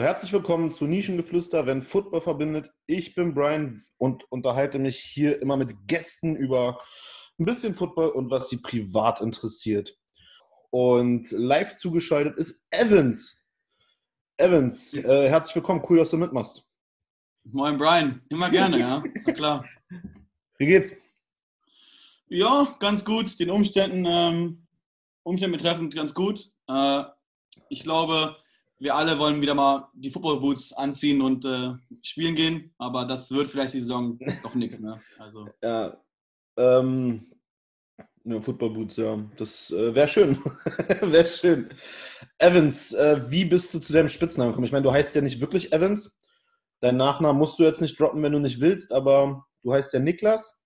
Herzlich willkommen zu Nischengeflüster, wenn Football verbindet. Ich bin Brian und unterhalte mich hier immer mit Gästen über ein bisschen Football und was sie privat interessiert. Und live zugeschaltet ist Evans. Evans, äh, herzlich willkommen. Cool, dass du mitmachst. Moin Brian, immer gerne, ja, na klar. Wie geht's? Ja, ganz gut. Den Umständen, ähm, Umständen betreffend ganz gut. Äh, ich glaube, wir alle wollen wieder mal die Football Boots anziehen und äh, spielen gehen, aber das wird vielleicht die Saison doch nichts, ne? Also. Ja, ähm, ja, Football Boots, ja. Das äh, wäre schön. wäre schön. Evans, äh, wie bist du zu deinem Spitznamen gekommen? Ich meine, du heißt ja nicht wirklich Evans. Dein Nachnamen musst du jetzt nicht droppen, wenn du nicht willst, aber du heißt ja Niklas.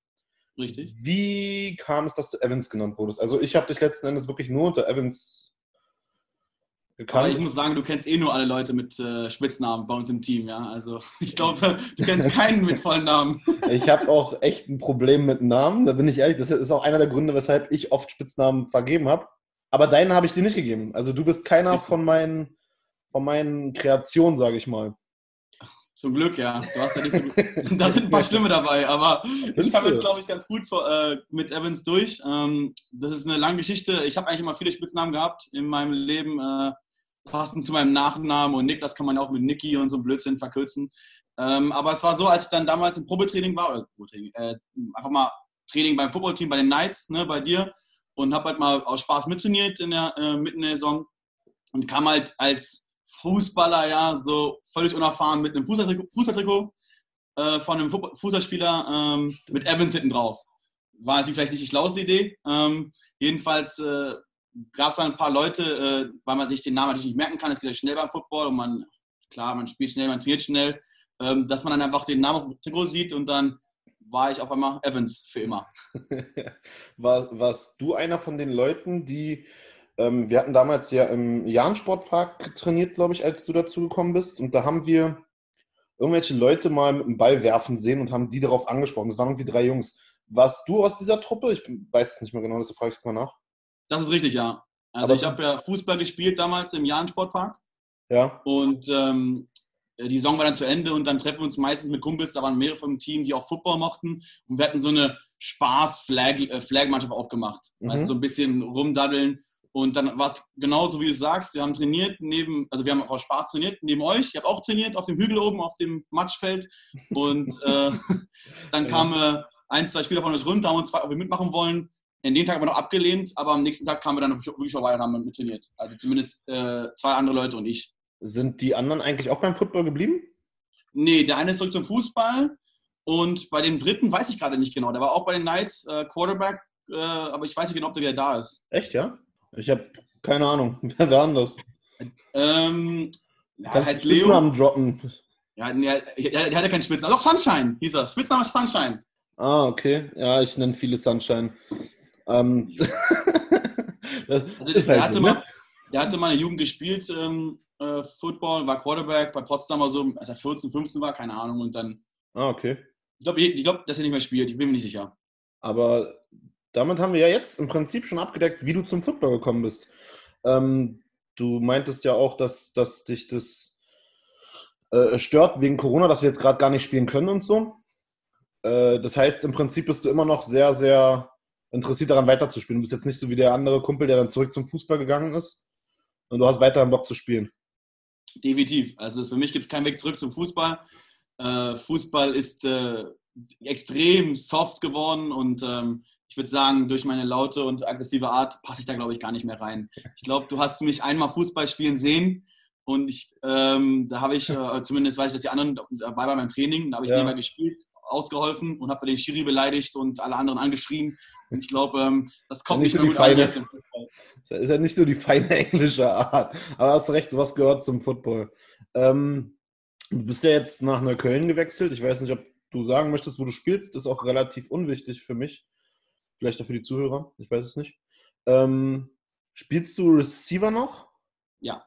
Richtig. Wie kam es, dass du Evans genannt wurdest? Also ich habe dich letzten Endes wirklich nur unter Evans gekannt. Aber ich muss sagen, du kennst eh nur alle Leute mit äh, Spitznamen bei uns im Team, ja. Also ich glaube, du kennst keinen mit vollen Namen. Ich habe auch echt ein Problem mit Namen, da bin ich ehrlich. Das ist auch einer der Gründe, weshalb ich oft Spitznamen vergeben habe. Aber deinen habe ich dir nicht gegeben. Also du bist keiner von meinen, von meinen Kreationen, sage ich mal. Zum Glück, ja. Du hast ja nicht so Da sind ein paar Schlimme dabei, aber ich habe es, glaube ich, ganz gut vor, äh, mit Evans durch. Ähm, das ist eine lange Geschichte. Ich habe eigentlich immer viele Spitznamen gehabt in meinem Leben, äh, passend zu meinem Nachnamen. Und Nick, das kann man auch mit Nicky und so Blödsinn verkürzen. Ähm, aber es war so, als ich dann damals im Probetraining war, oder äh, einfach mal Training beim Footballteam, bei den Knights, ne, bei dir, und habe halt mal aus Spaß mittrainiert in der, äh, mitten in der Saison und kam halt als Fußballer, ja, so völlig unerfahren mit einem Fußballtrikot, Fußballtrikot äh, von einem Fußballspieler ähm, mit Evans hinten drauf. War natürlich vielleicht nicht die schlauste Idee. Ähm, jedenfalls äh, gab es dann ein paar Leute, äh, weil man sich den Namen nicht merken kann. Es geht ja schnell beim Football und man, klar, man spielt schnell, man trainiert schnell, ähm, dass man dann einfach den Namen auf dem sieht und dann war ich auf einmal Evans für immer. War, warst du einer von den Leuten, die ähm, wir hatten damals ja im Jahn-Sportpark trainiert, glaube ich, als du dazu gekommen bist. Und da haben wir irgendwelche Leute mal mit dem Ball werfen sehen und haben die darauf angesprochen. Das waren irgendwie drei Jungs. Warst du aus dieser Truppe? Ich weiß es nicht mehr genau, deshalb frage ich mal nach. Das ist richtig, ja. Also Aber ich habe ja Fußball gespielt damals im Jahn-Sportpark. Ja. Und ähm, die Saison war dann zu Ende und dann treffen wir uns meistens mit Kumpels. Da waren mehrere vom Team, die auch Football mochten. Und wir hatten so eine Spaß-Flag-Mannschaft äh, aufgemacht. Mhm. Weißt, so ein bisschen rumdaddeln. Und dann war es genauso, wie du sagst. Wir haben trainiert neben, also wir haben auch Spaß trainiert neben euch. Ich habe auch trainiert auf dem Hügel oben, auf dem Matschfeld. Und äh, dann kamen äh, ein, zwei Spieler von uns runter, haben uns gefragt, ob wir mitmachen wollen. In den Tag haben wir noch abgelehnt, aber am nächsten Tag kamen wir dann wirklich vorbei und haben mit trainiert. Also zumindest äh, zwei andere Leute und ich. Sind die anderen eigentlich auch beim Football geblieben? Nee, der eine ist zurück zum Fußball. Und bei dem dritten weiß ich gerade nicht genau. Der war auch bei den Knights äh, Quarterback, äh, aber ich weiß nicht genau, ob der wieder da ist. Echt, ja? Ich habe keine Ahnung. Wer war anders? Ähm, ja, Kannst heißt Leo. Spitznamen droppen. Ja, der, der, hatte keinen Spitznamen. Doch, Sunshine hieß er. Spitzname ist Sunshine. Ah, okay. Ja, ich nenne viele Sunshine. Ähm, also, der, halt hatte so, mal, ne? der hatte mal in der Jugend gespielt, ähm, äh, Football, war Quarterback bei Potsdamer so, als er 14, 15 war, keine Ahnung. Und dann. Ah, okay. Ich glaube, ich glaub, dass er nicht mehr spielt. Ich bin mir nicht sicher. Aber damit haben wir ja jetzt im Prinzip schon abgedeckt, wie du zum Football gekommen bist. Ähm, du meintest ja auch, dass, dass dich das äh, stört wegen Corona, dass wir jetzt gerade gar nicht spielen können und so. Äh, das heißt, im Prinzip bist du immer noch sehr, sehr interessiert daran weiterzuspielen. Du bist jetzt nicht so wie der andere Kumpel, der dann zurück zum Fußball gegangen ist. Und du hast weiterhin Bock zu spielen. Definitiv. Also für mich gibt es keinen Weg zurück zum Fußball. Äh, Fußball ist äh, extrem soft geworden und ähm, ich würde sagen, durch meine laute und aggressive Art passe ich da, glaube ich, gar nicht mehr rein. Ich glaube, du hast mich einmal Fußball spielen sehen und ich, ähm, da habe ich, äh, zumindest weiß ich, dass die anderen dabei waren beim Training, da habe ich ja. mehr gespielt, ausgeholfen und habe den Schiri beleidigt und alle anderen angeschrien. Und ich glaube, ähm, das kommt nicht, nicht so gut feine, an. Das ist ja nicht so die feine englische Art. Aber hast recht, sowas gehört zum Football. Ähm, du bist ja jetzt nach Neukölln gewechselt. Ich weiß nicht, ob du sagen möchtest, wo du spielst. Das ist auch relativ unwichtig für mich. Vielleicht auch für die Zuhörer. Ich weiß es nicht. Ähm, spielst du Receiver noch? Ja.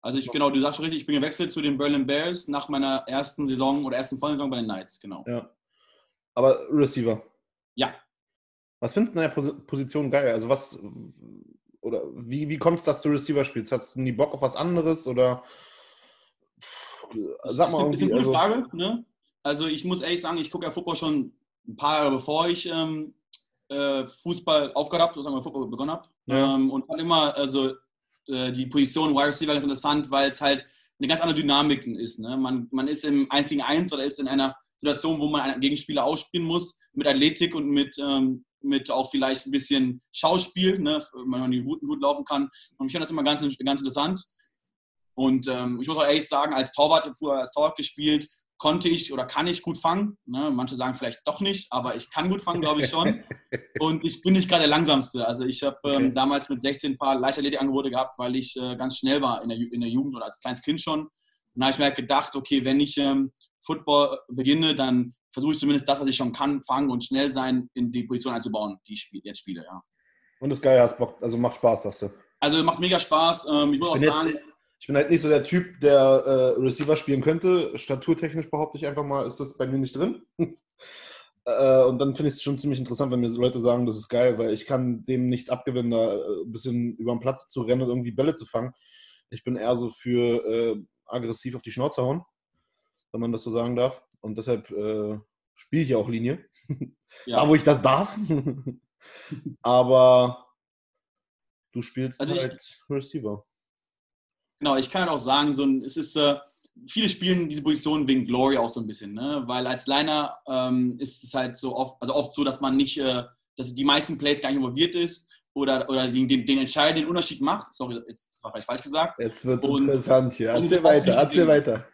Also ich, genau, du sagst schon richtig, ich bin gewechselt zu den Berlin Bears nach meiner ersten Saison oder ersten Vollsaison bei den Knights, genau. Ja. Aber Receiver? Ja. Was findest du in der Position geil? Also was, oder wie, wie kommt es, dass du Receiver spielst? Hast du nie Bock auf was anderes oder sag mal irgendwie. Das ist eine gute also, Frage. Ne? Also ich muss ehrlich sagen, ich gucke ja Fußball schon ein paar Jahre bevor ich ähm, äh, Fußball aufgehört habe, sozusagen Fußball begonnen habe. Ja. Ähm, und fand immer also äh, die Position Wide Receiver ganz interessant, weil es halt eine ganz andere Dynamik ist. Ne? Man, man ist im einzigen Eins oder ist in einer Situation, wo man einen Gegenspieler ausspielen muss, mit Athletik und mit, ähm, mit auch vielleicht ein bisschen Schauspiel, ne? wenn man die Routen gut laufen kann. Und ich finde das immer ganz, ganz interessant. Und ähm, ich muss auch ehrlich sagen, als Torwart, früher als Torwart gespielt, konnte ich oder kann ich gut fangen. Ne? Manche sagen vielleicht doch nicht, aber ich kann gut fangen, glaube ich schon. Und ich bin nicht gerade der Langsamste. Also ich habe ähm, okay. damals mit 16 ein paar Leichtathletikangebote gehabt, weil ich äh, ganz schnell war in der, in der Jugend oder als kleines Kind schon. Und da habe ich mir halt gedacht, okay, wenn ich ähm, Football beginne, dann versuche ich zumindest das, was ich schon kann, fangen und schnell sein, in die Position einzubauen, die ich jetzt spiele. Ja. Und das geil, hast Bock, also macht Spaß, sagst du. Also macht mega Spaß. Ähm, ich muss auch sagen, jetzt, ich bin halt nicht so der Typ, der äh, Receiver spielen könnte. Staturtechnisch behaupte ich einfach mal, ist das bei mir nicht drin. äh, und dann finde ich es schon ziemlich interessant, wenn mir Leute sagen, das ist geil, weil ich kann dem nichts abgewinnen, da äh, ein bisschen über den Platz zu rennen und irgendwie Bälle zu fangen. Ich bin eher so für äh, aggressiv auf die Schnauze hauen, wenn man das so sagen darf. Und deshalb äh, spiele ich ja auch Linie. Ja. da, wo ich das darf. Aber du spielst also halt Receiver. Genau, ich kann halt auch sagen, so ein, es ist, äh, viele spielen diese Position wegen Glory auch so ein bisschen, ne? weil als Liner ähm, ist es halt so oft, also oft so, dass man nicht, äh, dass die meisten Plays gar nicht involviert ist oder, oder den, den, den entscheidenden Unterschied macht. Sorry, jetzt war vielleicht falsch gesagt. Jetzt wird es interessant hier. Erzähl weiter, erzähl weiter.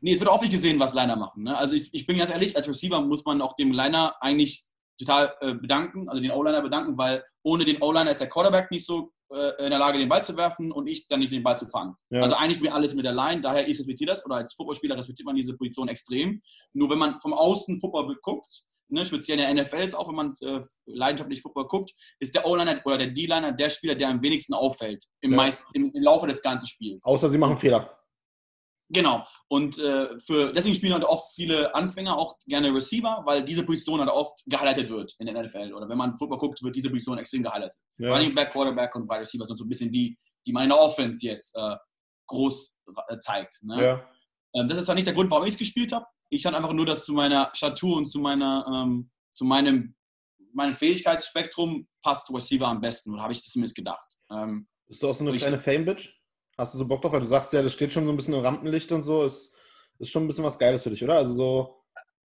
Nee, es wird auch nicht gesehen, was Liner machen. Ne? Also ich, ich bin ganz ehrlich, als Receiver muss man auch dem Liner eigentlich total äh, bedanken, also den O-Liner bedanken, weil ohne den O-Liner ist der Quarterback nicht so in der Lage, den Ball zu werfen und ich dann nicht den Ball zu fangen. Ja. Also eigentlich mir alles mit der Line, daher ich respektiere das oder als Footballspieler respektiert man diese Position extrem. Nur wenn man vom Außen Football guckt, ne, speziell in der NFL ist auch, wenn man äh, leidenschaftlich Football guckt, ist der O-Liner oder der D-Liner der Spieler, der am wenigsten auffällt im, ja. meist, im, im Laufe des ganzen Spiels. Außer sie machen Fehler. Genau. Und äh, für, deswegen spielen halt oft viele Anfänger auch gerne Receiver, weil diese Position halt oft gehighlightet wird in der NFL. Oder wenn man Football guckt, wird diese Position extrem gehighlightet. Ja. Running Back, Quarterback und Wide Receiver sind so ein bisschen die, die meine Offense jetzt äh, groß äh, zeigt. Ne? Ja. Ähm, das ist zwar nicht der Grund, warum ich es gespielt habe. Ich fand einfach nur, dass zu meiner Statur und zu meiner, ähm, zu meinem, meinem Fähigkeitsspektrum passt Receiver am besten. Oder habe ich das zumindest gedacht. Ähm, Bist du auch so eine kleine Fame-Bitch? Hast du so Bock drauf? Weil du sagst ja, das steht schon so ein bisschen im Rampenlicht und so. Ist, ist schon ein bisschen was Geiles für dich, oder? Also so.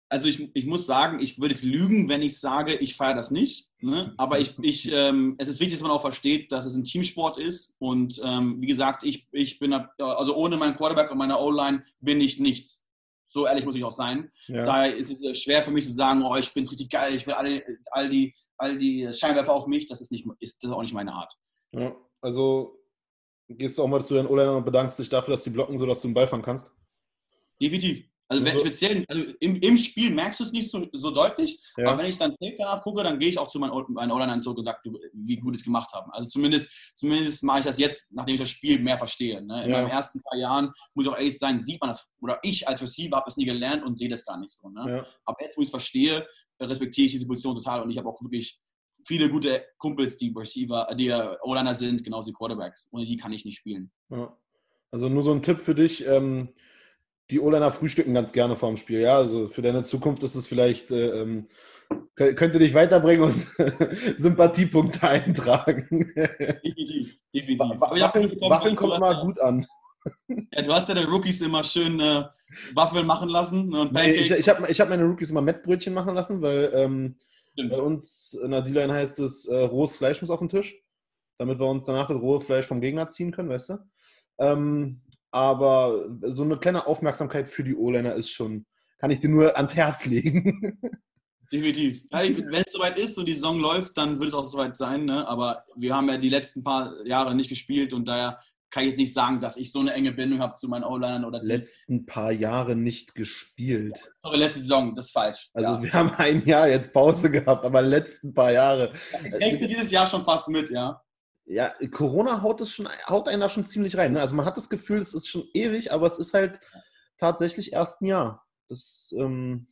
Also ich, ich muss sagen, ich würde jetzt lügen, wenn ich sage, ich feiere das nicht. Ne? Aber ich, ich, ähm, es ist wichtig, dass man auch versteht, dass es ein Teamsport ist. Und ähm, wie gesagt, ich, ich bin, also ohne meinen Quarterback und meine O-Line bin ich nichts. So ehrlich muss ich auch sein. Ja. Daher ist es schwer für mich zu sagen, oh, ich finde es richtig geil, ich will alle, all, die, all die Scheinwerfer auf mich. Das ist, nicht, ist, das ist auch nicht meine Art. Ja, also gehst du auch mal zu den O-Linern und bedankst dich dafür, dass die blocken, sodass du den Ball fangen kannst? Definitiv. Also, wenn, speziell also im, im Spiel merkst du es nicht so, so deutlich, ja. aber wenn ich dann Tape danach gucke, dann gehe ich auch zu meinen, O-Linern zurück und sage, wie gut es gemacht haben. Also zumindest, zumindest mache ich das jetzt, nachdem ich das Spiel mehr verstehe. Ne? In ja. meinen ersten paar Jahren, muss ich auch ehrlich sein, sieht man das, oder ich als Receiver habe es nie gelernt und sehe das gar nicht so. Ne? Ja. Aber jetzt, wo ich es verstehe, respektiere ich diese Position total und ich habe auch wirklich viele gute Kumpels, die Receiver, die O-Liner sind, genauso wie Quarterbacks. Ohne die kann ich nicht spielen. Ja. Also nur so ein Tipp für dich. Ähm, die O-Liner frühstücken ganz gerne vor dem Spiel. Ja, also für deine Zukunft ist es vielleicht, äh, ähm, könnte dich weiterbringen und Sympathiepunkte eintragen. Definitiv, definitiv. Waffeln, Waffeln kommt mal gut an. Ja, du hast ja den Rookies immer schön äh, Waffeln machen lassen und Nee, ich ich habe ich hab meine Rookies immer Mettbrötchen machen lassen, weil ähm, Stimmt. Bei uns in der D-Line heißt es, äh, rohes Fleisch muss auf den Tisch, damit wir uns danach das rohe Fleisch vom Gegner ziehen können, weißt du? Ähm, aber so eine kleine Aufmerksamkeit für die O-Liner ist schon, kann ich dir nur ans Herz legen. Definitiv. Ja, wenn es soweit ist und die Saison läuft, dann wird es auch soweit sein. Ne? Aber wir haben ja die letzten paar Jahre nicht gespielt und daher kann ich jetzt nicht sagen, dass ich so eine enge Bindung habe zu meinen O-Linern oder die letzten paar Jahre nicht gespielt. Sorry, letzte Saison, das ist falsch. Also ja. wir haben ein Jahr jetzt Pause gehabt, aber letzten paar Jahre. Ich rechne dieses Jahr schon fast mit, ja. Ja, Corona haut es schon, haut einen da schon ziemlich rein. Ne? Also man hat das Gefühl, es ist schon ewig, aber es ist halt tatsächlich erst ein Jahr. Das, ähm,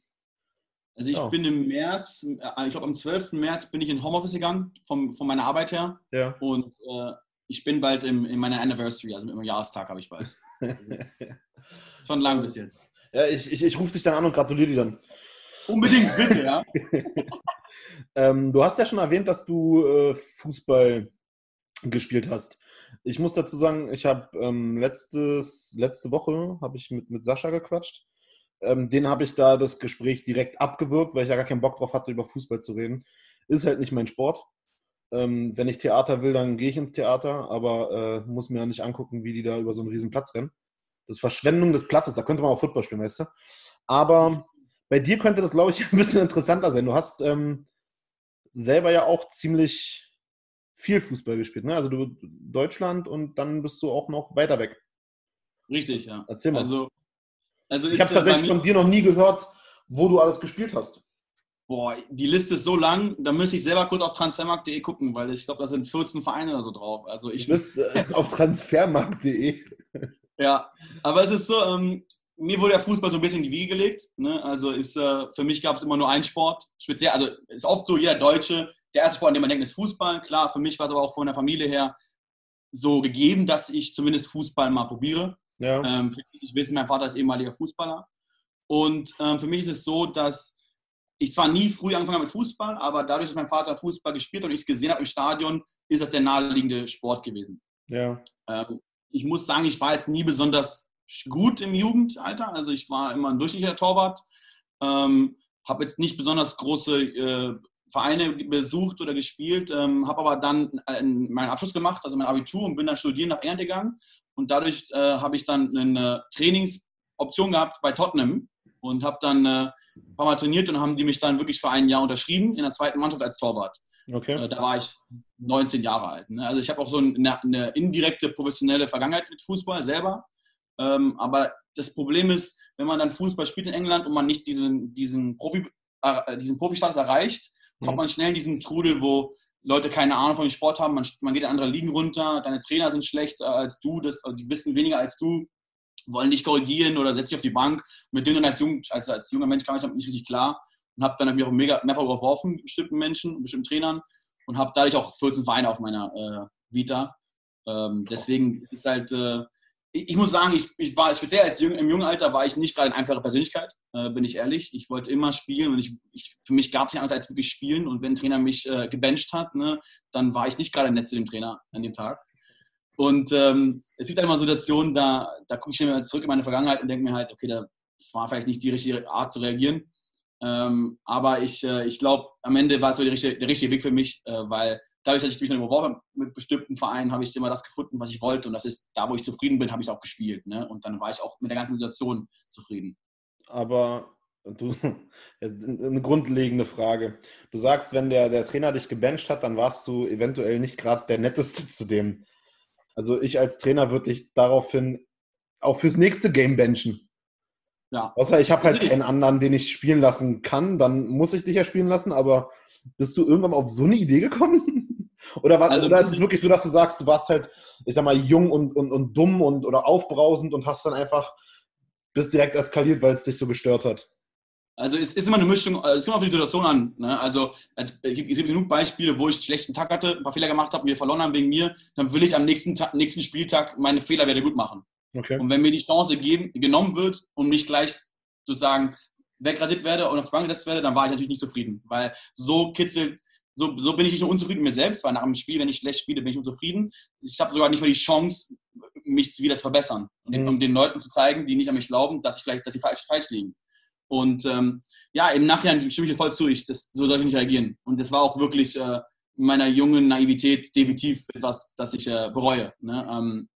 also ich ja. bin im März, äh, ich glaube am 12. März bin ich in Homeoffice gegangen, vom, von meiner Arbeit her. Ja. Und äh, ich bin bald im, in meiner Anniversary, also im Jahrestag habe ich bald. schon lang bis jetzt. Ja, ich, ich, ich rufe dich dann an und gratuliere dir dann. Unbedingt, bitte, ja. ähm, du hast ja schon erwähnt, dass du äh, Fußball gespielt hast. Ich muss dazu sagen, ich habe ähm, letzte Woche habe ich mit, mit Sascha gequatscht. Ähm, den habe ich da das Gespräch direkt abgewürgt, weil ich ja gar keinen Bock drauf hatte, über Fußball zu reden. Ist halt nicht mein Sport. Ähm, wenn ich Theater will, dann gehe ich ins Theater, aber äh, muss mir ja nicht angucken, wie die da über so einen riesen Platz rennen. Das ist Verschwendung des Platzes, da könnte man auch Football spielen, weißt du? Aber bei dir könnte das, glaube ich, ein bisschen interessanter sein. Du hast ähm, selber ja auch ziemlich viel Fußball gespielt, ne? Also du Deutschland und dann bist du auch noch weiter weg. Richtig, ja. Erzähl mal. Also, also ich habe tatsächlich von dir noch nie gehört, wo du alles gespielt hast. Boah, die Liste ist so lang, da müsste ich selber kurz auf transfermarkt.de gucken, weil ich glaube, da sind 14 Vereine oder so drauf. Also ich bist äh, auf transfermarkt.de. ja, aber es ist so, ähm, mir wurde der Fußball so ein bisschen in die Wiege gelegt. Ne? Also ist, äh, für mich gab es immer nur einen Sport. Speziell, also ist oft so, jeder Deutsche der erste Sport, an den man denkt, ist Fußball. Klar, für mich war es aber auch von der Familie her so gegeben, dass ich zumindest Fußball mal probiere. Ja. Ähm, ich wissen, mein Vater ist ehemaliger Fußballer. Und ähm, für mich ist es so, dass ich zwar nie früh angefangen habe mit Fußball, aber dadurch, dass mein Vater Fußball gespielt hat und ich es gesehen habe im Stadion, ist das der naheliegende Sport gewesen. Ja. Ähm, ich muss sagen, ich war jetzt nie besonders gut im Jugendalter. Also ich war immer ein durchschnittlicher Torwart. Ähm, habe jetzt nicht besonders große äh, Vereine besucht oder gespielt, ähm, habe aber dann äh, meinen Abschluss gemacht, also mein Abitur und bin dann studieren nach England gegangen. Und dadurch äh, habe ich dann eine Trainingsoption gehabt bei Tottenham und habe dann äh, ein paar Mal trainiert und haben die mich dann wirklich für ein Jahr unterschrieben in der zweiten Mannschaft als Torwart. Okay. Äh, da war ich 19 Jahre alt. Ne? Also ich habe auch so eine, eine, indirekte professionelle Vergangenheit mit Fußball selber. Ähm, aber das Problem ist, wenn man dann Fußball spielt in England und man nicht diesen, diesen, Profi, äh, diesen Profistatus erreicht, kommt mhm. man schnell in diesen Trudel, wo Leute keine Ahnung von dem Sport haben, man, man geht in andere Ligen runter, deine Trainer sind schlechter als du, das, die wissen weniger als du, wollen dich korrigieren oder setzen dich auf die Bank. Mit denen als, jung, als, als junger Mensch kam ich damit nicht richtig klar und habe dann mich auch mega, mehrfach überworfen mit bestimmten Menschen, bestimmten Trainern und habe dadurch auch 14 Vereine auf meiner äh, Vita. Ähm, deswegen ist es halt, äh, ich muss sagen, ich, ich war speziell als jung, im jungen Alter war ich nicht gerade eine einfache Persönlichkeit, äh, bin ich ehrlich. Ich wollte immer spielen und ich, ich für mich gab es nicht anders als wirklich spielen. Und wenn ein Trainer mich äh, gebencht hat, ne, dann war ich nicht gerade nett zu dem Trainer an dem Tag. Und ähm, es gibt halt immer Situationen, da, da gucke ich mir zurück in meine Vergangenheit und denke mir halt, okay, das war vielleicht nicht die richtige Art zu reagieren. Ähm, aber ich, äh, ich glaube, am Ende war es so der richtige, der richtige Weg für mich, äh, weil dadurch, dass ich mich dann überworfen mit bestimmten Vereinen, habe ich immer das gefunden, was ich wollte. Und das ist, da wo ich zufrieden bin, habe ich auch gespielt. Ne? Und dann war ich auch mit der ganzen Situation zufrieden. Aber du, eine grundlegende Frage. Du sagst, wenn der, der Trainer dich gebencht hat, dann warst du eventuell nicht gerade der Netteste zu dem. Also ich als Trainer würde dich daraufhin auch fürs nächste Game benchen. Ja. Außer ich habe halt keinen anderen, den ich spielen lassen kann, dann muss ich dich ja spielen lassen, aber bist du irgendwann mal auf so eine Idee gekommen? Oder, war, also, oder ist es wirklich so, dass du sagst, du warst halt, ich sag mal, jung und, und, und dumm und oder aufbrausend und hast dann einfach bist direkt eskaliert, weil es dich so gestört hat? Also es ist immer eine Mischung, also es kommt auf die Situation an. Ne? Also es gibt, es gibt genug Beispiele, wo ich einen schlechten Tag hatte, ein paar Fehler gemacht habe, wir verloren haben wegen mir, dann will ich am nächsten, Tag, nächsten Spieltag meine Fehler wieder gut machen. Okay. Und wenn mir die Chance geben, genommen wird und nicht gleich sozusagen wegrasiert werde und auf die Bank gesetzt werde, dann war ich natürlich nicht zufrieden. Weil so kitzelt so, so bin ich nicht nur unzufrieden mit mir selbst, weil nach dem Spiel, wenn ich schlecht spiele, bin ich unzufrieden. Ich habe sogar nicht mehr die Chance, mich wieder zu verbessern und mhm. um den Leuten zu zeigen, die nicht an mich glauben, dass ich vielleicht, dass sie falsch, falsch liegen. Und ähm, ja, im Nachhinein stimme ich dir voll zu, ich, das, so soll ich nicht reagieren. Und das war auch wirklich äh, in meiner jungen Naivität definitiv etwas, das ich äh, bereue. Ne? Ähm,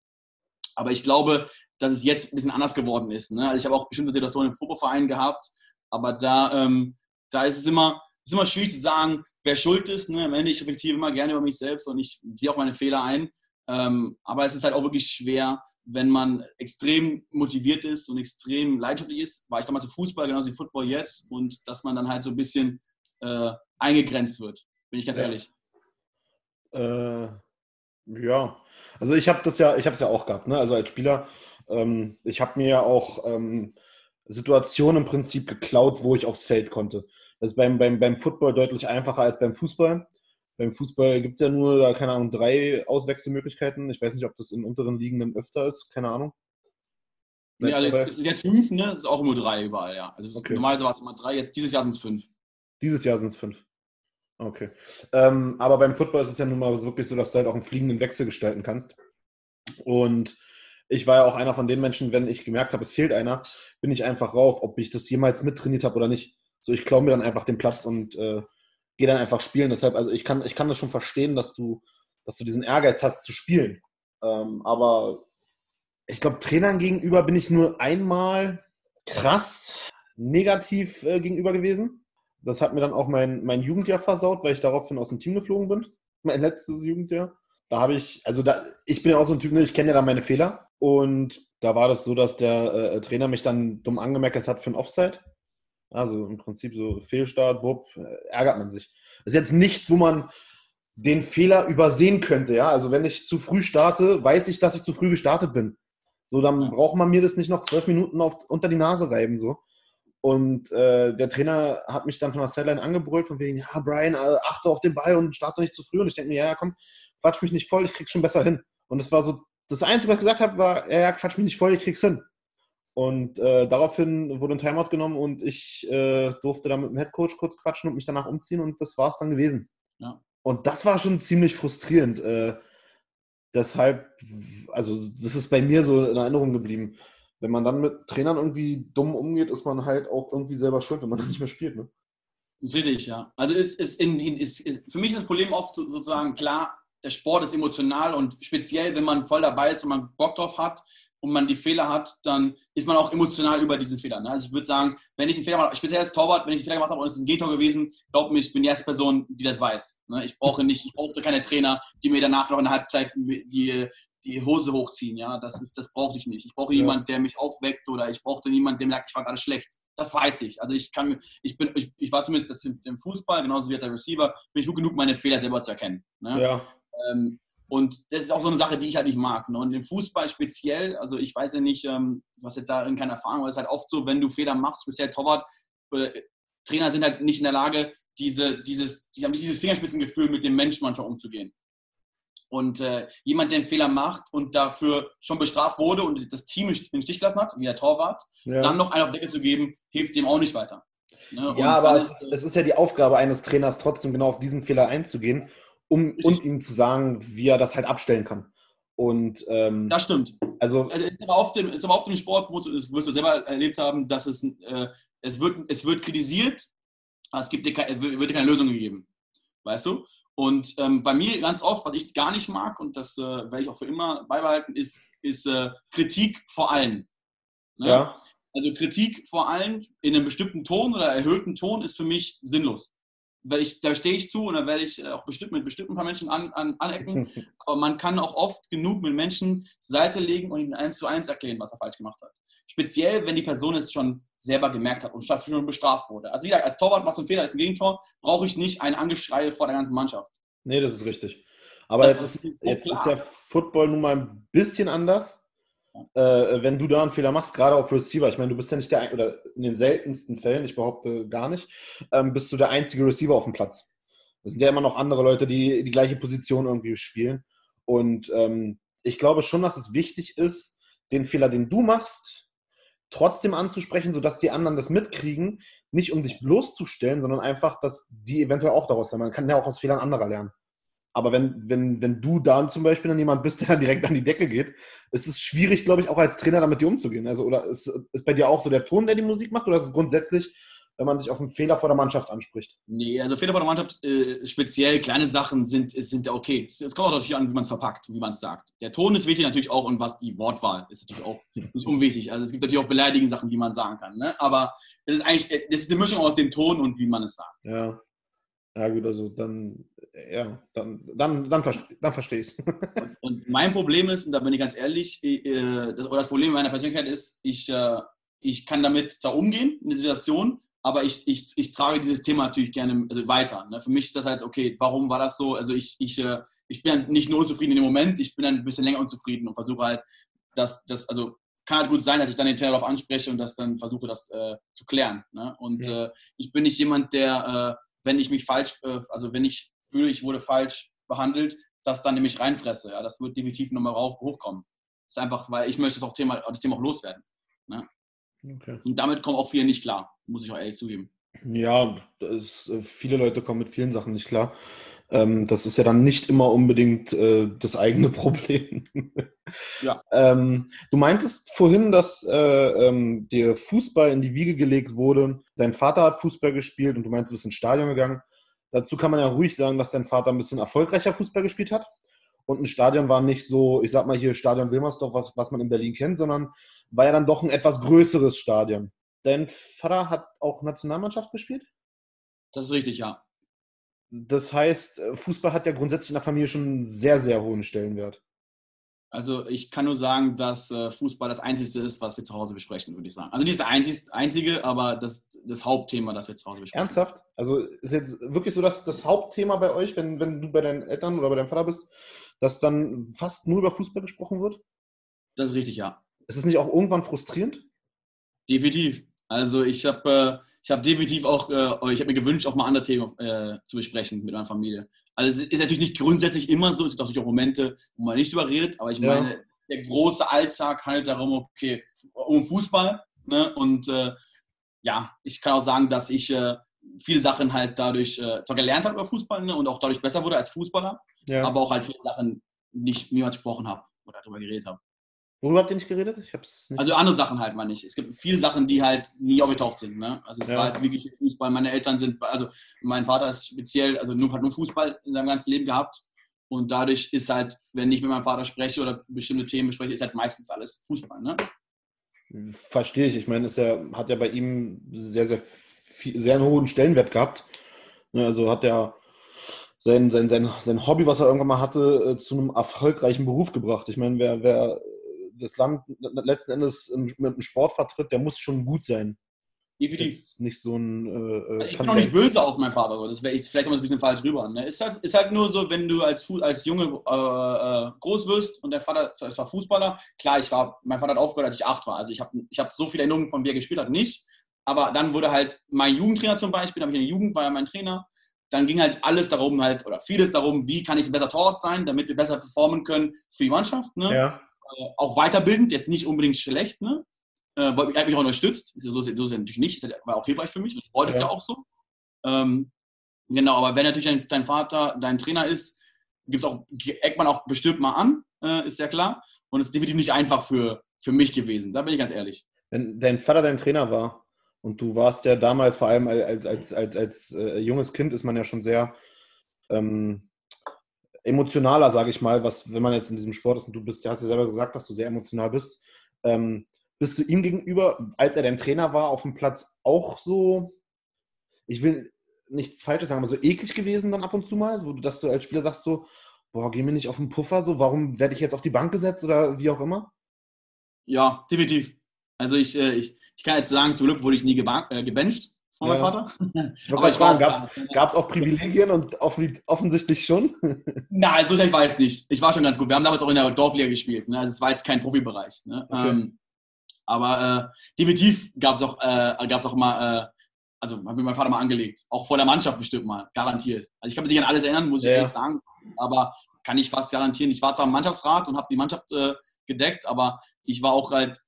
aber ich glaube, dass es jetzt ein bisschen anders geworden ist. Ne? Also ich habe auch bestimmte Situationen im Fußballverein gehabt, aber da, ähm, da ist es immer, ist immer schwierig zu sagen, wer schuld ist. Ne? Am Ende, ich reflektiere immer gerne über mich selbst und ich sehe auch meine Fehler ein. Ähm, aber es ist halt auch wirklich schwer, wenn man extrem motiviert ist und extrem leidenschaftlich ist. War ich damals im Fußball, genauso wie Football jetzt. Und dass man dann halt so ein bisschen äh, eingegrenzt wird, bin ich ganz ja. ehrlich. Äh, ja, also ich habe das ja, ich habe es ja auch gehabt, ne? Also als Spieler, ähm, ich habe mir ja auch ähm, Situationen im Prinzip geklaut, wo ich aufs Feld konnte. Das ist beim, beim, beim Football deutlich einfacher als beim Fußball. Beim Fußball gibt es ja nur, keine Ahnung, drei Auswechselmöglichkeiten. Ich weiß nicht, ob das in unteren Ligen dann öfter ist, keine Ahnung. Nee, also jetzt, jetzt fünf, ne? Ist auch immer drei überall, ja. Also okay. normalerweise war es immer drei, jetzt dieses Jahr sind es fünf. Dieses Jahr sind es fünf. Okay. Ähm, aber beim Football ist es ja nun mal wirklich so, dass du halt auch einen fliegenden Wechsel gestalten kannst. Und ich war ja auch einer von den Menschen, wenn ich gemerkt habe, es fehlt einer, bin ich einfach rauf, ob ich das jemals mittrainiert habe oder nicht. So, ich klaue mir dann einfach den Platz und äh, gehe dann einfach spielen. Deshalb, also ich kann, ich kann das schon verstehen, dass du, dass du diesen Ehrgeiz hast zu spielen. Ähm, aber ich glaube, Trainern gegenüber bin ich nur einmal krass negativ äh, gegenüber gewesen. Das hat mir dann auch mein, mein Jugendjahr versaut, weil ich daraufhin aus dem Team geflogen bin. Mein letztes Jugendjahr. Da habe ich, also da, ich bin ja auch so ein Typ, ne, ich kenne ja dann meine Fehler. Und da war das so, dass der äh, Trainer mich dann dumm angemeckert hat für ein Offside. Also im Prinzip so Fehlstart, Bub, äh, ärgert man sich. Das ist jetzt nichts, wo man den Fehler übersehen könnte. Ja? Also wenn ich zu früh starte, weiß ich, dass ich zu früh gestartet bin. So, dann braucht man mir das nicht noch zwölf Minuten auf, unter die Nase reiben. So. Und äh, der Trainer hat mich dann von der Sideline angebrüllt, von wegen, ja, Brian, äh, achte auf den Ball und starte nicht zu früh. Und ich denke mir, ja, ja, komm, quatsch mich nicht voll, ich krieg's schon besser hin. Und das war so, das Einzige, was ich gesagt habe, war, ja, ja, quatsch mich nicht voll, ich krieg's hin. Und äh, daraufhin wurde ein Timeout genommen und ich äh, durfte dann mit dem Headcoach kurz quatschen und mich danach umziehen und das war es dann gewesen. Ja. Und das war schon ziemlich frustrierend. Äh, deshalb, also das ist bei mir so in Erinnerung geblieben. Wenn man dann mit Trainern irgendwie dumm umgeht, ist man halt auch irgendwie selber schuld, wenn man dann nicht mehr spielt. Ne? Richtig, ja. Also ist, ist, in, ist, ist, für mich ist das Problem oft sozusagen klar, der Sport ist emotional und speziell, wenn man voll dabei ist und man Bock drauf hat, und man die Fehler hat, dann ist man auch emotional über diesen Fehler. Ne? Also ich würde sagen, wenn ich einen Fehler mache, speziell als Torwart, wenn ich einen Fehler gemacht habe und es ist ein Gegentor gewesen, glaub mir, ich bin die erste Person, die das weiß. Ne? Ich brauche nicht, ich brauche keine Trainer, die mir danach noch in der Halbzeit die, die Hose hochziehen. Ja, das ist, das brauchte ich nicht. Ich brauche ja. jemanden, der mich aufweckt oder ich brauchte niemanden, der mir sagt, ich war gerade schlecht. Das weiß ich. Also ich kann, ich bin, ich, ich war zumindest im Fußball, genauso wie als Receiver, bin ich gut genug, meine Fehler selber zu erkennen. Ne? Ja. Ähm, und das ist auch so eine Sache, die ich halt nicht mag. Ne? Und im Fußball speziell, also ich weiß ja nicht, ähm, du hast jetzt darin keine Erfahrung, aber es ist halt oft so, wenn du Fehler machst, speziell Torwart, äh, Trainer sind halt nicht in der Lage, diese, dieses, die haben nicht dieses Fingerspitzengefühl, mit dem Menschen manchmal umzugehen. Und äh, jemand, der einen Fehler macht und dafür schon bestraft wurde und das Team in den Stich gelassen hat, wie der Torwart, ja. dann noch einen auf Decke zu geben, hilft dem auch nicht weiter. Ne? Ja, aber es ist, es ist ja die Aufgabe eines Trainers, trotzdem genau auf diesen Fehler einzugehen um und ihm zu sagen, wie er das halt abstellen kann. Und ähm, das stimmt. Also, also ist, aber auf dem, ist aber auf dem Sport, wo du, wirst du selber erlebt haben, dass es, äh, es, wird, es wird kritisiert, aber es gibt dir keine, wird dir keine Lösung gegeben. Weißt du? Und ähm, bei mir ganz oft, was ich gar nicht mag, und das äh, werde ich auch für immer beibehalten, ist, ist äh, Kritik vor allen. Ne? Ja. Also Kritik vor allen in einem bestimmten Ton oder erhöhten Ton ist für mich sinnlos weil ich, da stehe ich zu und da werde ich äh, auch bestimmt mit bestimmten paar Menschen an, an, anecken. Aber man kann auch oft genug mit Menschen zur Seite legen und ihnen eins zu eins erklären, was er falsch gemacht hat. Speziell, wenn die Person es schon selber gemerkt hat und schon bestraft wurde. Also wie gesagt, als Torwart machst du einen Fehler, ist ein Gegentor, brauche ich nicht ein Angeschrei vor der ganzen Mannschaft. Nee, das ist richtig. Aber das jetzt, ist, jetzt ist ja Football nun mal ein bisschen anders äh, wenn du da einen Fehler machst, gerade auf Receiver, ich meine, du bist ja nicht der, oder in den seltensten Fällen, ich behaupte gar nicht, ähm, bist du der einzige Receiver auf dem Platz. Das sind ja immer noch andere Leute, die die gleiche Position irgendwie spielen. Und ähm, ich glaube schon, dass es wichtig ist, den Fehler, den du machst, trotzdem anzusprechen, sodass die anderen das mitkriegen, nicht um dich bloßzustellen, sondern einfach, dass die eventuell auch daraus lernen. Man kann ja auch aus Fehlern anderer lernen. Aber wenn, wenn, wenn du dann zum Beispiel dann jemand bist, der direkt an die Decke geht, ist es schwierig, glaube ich, auch als Trainer damit dir umzugehen. Also, oder ist, ist bei dir auch so der Ton, der die Musik macht, oder ist es grundsätzlich, wenn man sich auf einen Fehler vor der Mannschaft anspricht? Nee, also Fehler vor der Mannschaft, äh, speziell kleine Sachen sind, sind okay. Es kommt auch natürlich an, wie man es verpackt, wie man es sagt. Der Ton ist wichtig natürlich auch und was die Wortwahl ist natürlich auch nicht unwichtig. Also es gibt natürlich auch beleidigende Sachen, die man sagen kann. Ne? Aber es ist eigentlich, es ist eine Mischung aus dem Ton und wie man es sagt. Ja. Ja, gut, also dann, ja, dann, dann, dann, dann verstehe ich es. und, und, mein Problem ist, und da bin ich ganz ehrlich, äh, das, oder das Problem meiner Persönlichkeit ist, ich, äh, ich kann damit zwar umgehen in der Situation, aber ich, ich, ich trage dieses Thema natürlich gerne also weiter. Ne? Für mich ist das halt, okay, warum war das so? Also ich, ich, äh, ich bin nicht nur unzufrieden in dem Moment, ich bin dann ein bisschen länger unzufrieden und versuche halt, dass das, also kann halt gut sein, dass ich dann den Trainer darauf anspreche und das dann versuche, das äh, zu klären. Ne? Und ja. äh, ich bin nicht jemand, der äh, wenn ich mich falsch, äh, also wenn ich fühle, ich wurde falsch behandelt, das dann nämlich reinfresse. Ja, das wird definitiv nochmal hochkommen. Das ist einfach, weil ich möchte das, auch Thema, das Thema auch loswerden. Ne? Okay. Und damit kommen auch viele nicht klar, muss ich auch ehrlich zugeben. Ja, das, äh, viele Leute kommen mit vielen Sachen nicht klar. Ähm, das ist ja dann nicht immer unbedingt äh, das eigene Problem. ja. Ähm, du meintest vorhin, dass äh, ähm, dir Fußball in die Wiege gelegt wurde. Dein Vater hat Fußball gespielt und du meinst, du bist ins Stadion gegangen. Dazu kann man ja ruhig sagen, dass dein Vater ein bisschen erfolgreicher Fußball gespielt hat. Und ein Stadion war nicht so, ich sag mal hier Stadion Wilmersdorf, was, was man in Berlin kennt, sondern war ja dann doch ein etwas größeres Stadion. Dein Vater hat auch Nationalmannschaft gespielt? Das ist richtig, ja. Das heißt, Fußball hat ja grundsätzlich in der Familie schon einen sehr, sehr hohen Stellenwert. Also ich kann nur sagen, dass äh, Fußball das Einzige ist, was wir zu Hause besprechen, würde ich sagen. Also nicht das Einzige, aber das, das Hauptthema, das wir zu Hause besprechen. Ernsthaft? Also ist jetzt wirklich so, dass das Hauptthema bei euch, wenn, wenn du bei deinen Eltern oder bei deinem Vater bist, dass dann fast nur über Fußball gesprochen wird? Das ist richtig, ja. Ist es nicht auch irgendwann frustrierend? Definitiv. Also ich habe äh, ich hab definitiv auch, äh, ich habe mir gewünscht, auch mal andere Themen äh, zu besprechen mit meiner Familie. Also es ist natürlich nicht grundsätzlich immer so, es gibt natürlich auch Momente, wo man nicht drüber redet, aber ich ja. meine, der große Alltag handelt darum, okay, um Fußball. Ne? Und äh, ja, ich kann auch sagen, dass ich äh, viele Sachen halt dadurch äh, zwar gelernt habe über Fußball ne? und auch dadurch besser wurde als Fußballer, ja. aber auch halt viele Sachen nicht niemals gesprochen habe oder darüber geredet habe. Worüber habt ihr nicht geredet? Ich hab's nicht also andere Sachen halt mal nicht. Es gibt viele Sachen, die halt nie aufgetaucht sind. Ne? Also es ja. war halt wirklich Fußball. Meine Eltern sind, also mein Vater ist speziell, also nur, hat nur Fußball in seinem ganzen Leben gehabt. Und dadurch ist halt, wenn ich mit meinem Vater spreche oder bestimmte Themen bespreche, ist halt meistens alles Fußball. Ne? Verstehe ich. Ich meine, es ja, hat ja bei ihm sehr, sehr, viel, sehr einen hohen Stellenwert gehabt. Ne, also hat er sein, sein, sein, sein Hobby, was er irgendwann mal hatte, äh, zu einem erfolgreichen Beruf gebracht. Ich meine, wer, wer das Land letzten Endes mit dem Sport vertritt, der muss schon gut sein. Definitiv. nicht so ein. Äh, äh ich bin auch nicht böse auf meinen Vater. Das wäre vielleicht immer ein bisschen falsch rüber. Ne? Ist, halt, ist halt nur so, wenn du als, als Junge äh, äh, groß wirst und der Vater es war Fußballer. Klar, ich war, mein Vater hat aufgehört, als ich acht war. Also ich habe ich hab so viele Erinnerungen von wie er gespielt hat, nicht. Aber dann wurde halt mein Jugendtrainer zum Beispiel, da habe ich in der Jugend, war ja mein Trainer. Dann ging halt alles darum, halt, oder vieles darum, wie kann ich ein besser Torwart sein, damit wir besser performen können für die Mannschaft. Ne? Ja. Äh, auch weiterbildend, jetzt nicht unbedingt schlecht, ne? Äh, er hat mich auch unterstützt. So, so ist er natürlich nicht. Das war auch hilfreich für mich. Ich wollte ja. es ja auch so. Ähm, genau, aber wenn natürlich dein, dein, Vater dein Trainer ist, gibt es auch, eckt man auch bestimmt mal an, äh, ist ja klar. Und es ist definitiv nicht einfach für, für mich gewesen. Da bin ich ganz ehrlich. Wenn dein Vater dein Trainer war und du warst ja damals, vor allem als, als, als, als äh, junges Kind, ist man ja schon sehr ähm, emotionaler, sage ich mal, was, wenn man jetzt in diesem Sport ist und du bist, du hast ja selber gesagt, dass du sehr emotional bist. Ähm, bist du ihm gegenüber, als er dein Trainer war, auf dem Platz auch so, ich will nichts Falsches sagen, aber so eklig gewesen dann ab und zu mal, wo du das so als Spieler sagst so, boah, geh mir nicht auf den Puffer, so, warum werde ich jetzt auf die Bank gesetzt oder wie auch immer? Ja, definitiv. Also ich, äh, ich, ich kann jetzt sagen, zum Glück wurde ich nie äh, gebencht von ja. meinem Vater. Ich wollte fragen, gab es auch Privilegien und offensichtlich schon? Nein, so schlecht war es nicht. Ich war schon ganz gut. Wir haben damals auch in der Dorfliga gespielt. Ne? Also es war jetzt kein Profibereich. Ne? Okay. Ähm, aber äh, definitiv gab es auch, äh, gab's auch mal, äh, also hat mir mein Vater mal angelegt. Auch vor der Mannschaft bestimmt mal, garantiert. Also ich kann mich nicht an alles erinnern, muss ich ja, ehrlich sagen. Aber kann ich fast garantieren. Ich war zwar im Mannschaftsrat und habe die Mannschaft äh, gedeckt, aber ich war auch halt,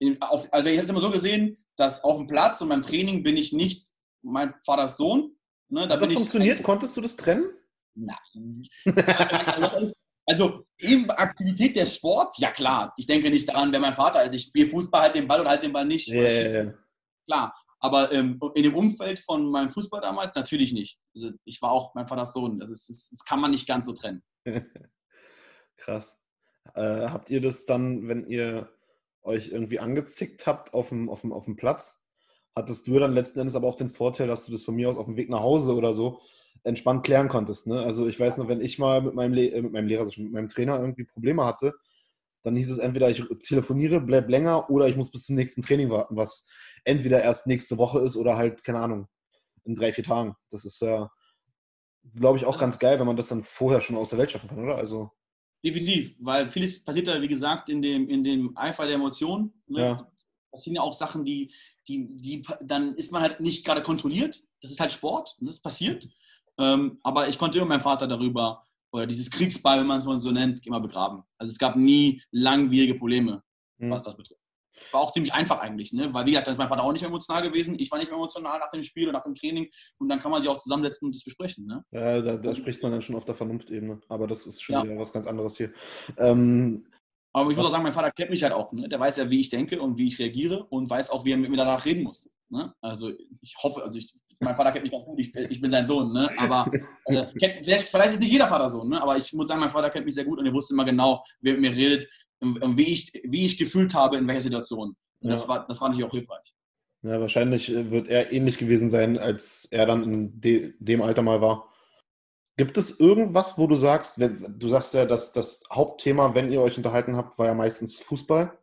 in, auf, also ich habe es immer so gesehen, dass auf dem Platz und beim Training bin ich nicht mein Vaters Sohn. Ne, da das funktioniert? Ich, Konntest du das trennen? Nein. also eben Aktivität des Sports, ja klar. Ich denke nicht daran, wer mein Vater ist. Ich spiele Fußball, halt den Ball oder halt den Ball nicht. Yeah. Klar. Aber ähm, in dem Umfeld von meinem Fußball damals natürlich nicht. Also ich war auch mein Vaters Sohn. Das, ist, das, das kann man nicht ganz so trennen. Krass. Äh, habt ihr das dann, wenn ihr euch irgendwie angezickt habt auf dem, auf dem, auf dem Platz, hattest du dann letzten Endes aber auch den Vorteil, dass du das von mir aus auf dem Weg nach Hause oder so entspannt klären konntest. Ne? Also ich weiß noch, wenn ich mal mit meinem, Le äh, mit meinem Lehrer, also mit meinem Trainer irgendwie Probleme hatte, dann hieß es entweder, ich telefoniere, bleib länger oder ich muss bis zum nächsten Training warten, was entweder erst nächste Woche ist oder halt, keine Ahnung, in drei, vier Tagen. Das ist ja, glaube ich, auch ganz geil, wenn man das dann vorher schon aus der Welt schaffen kann, oder? Also Definitiv, weil vieles passiert da, wie gesagt, in dem, in dem Eifer der Emotionen. Ne? Ja. Das sind ja auch Sachen, die, die, die, dann ist man halt nicht gerade kontrolliert. Das ist halt Sport, das passiert. Ähm, aber ich konnte immer meinen Vater darüber, oder dieses Kriegsball, wenn man es mal so nennt, immer begraben. Also es gab nie langwierige Probleme, mhm. was das betrifft. War auch ziemlich einfach eigentlich, ne? weil wie gesagt, da ist mein Vater auch nicht mehr emotional gewesen, ich war nicht mehr emotional nach dem Spiel und nach dem Training und dann kann man sich auch zusammensetzen und das besprechen. Ne? Ja, da, da spricht man dann schon auf der Vernunftebene, aber das ist schon ja. wieder was ganz anderes hier. Ähm, aber ich muss auch sagen, mein Vater kennt mich halt auch. Ne? Der weiß ja, wie ich denke und wie ich reagiere und weiß auch, wie er mit mir danach reden muss. Ne? Also ich hoffe, also ich, mein Vater kennt mich ganz gut, ich, ich bin sein Sohn, ne? aber äh, kennt, vielleicht, vielleicht, ist nicht jeder Vater so, ne? aber ich muss sagen, mein Vater kennt mich sehr gut und er wusste immer genau, wer mit mir redet und wie ich, wie ich gefühlt habe, in welcher Situation. Ja. Das, war, das war natürlich auch hilfreich. Ja, wahrscheinlich wird er ähnlich gewesen sein, als er dann in de, dem Alter mal war. Gibt es irgendwas, wo du sagst, du sagst ja, dass das Hauptthema, wenn ihr euch unterhalten habt, war ja meistens Fußball.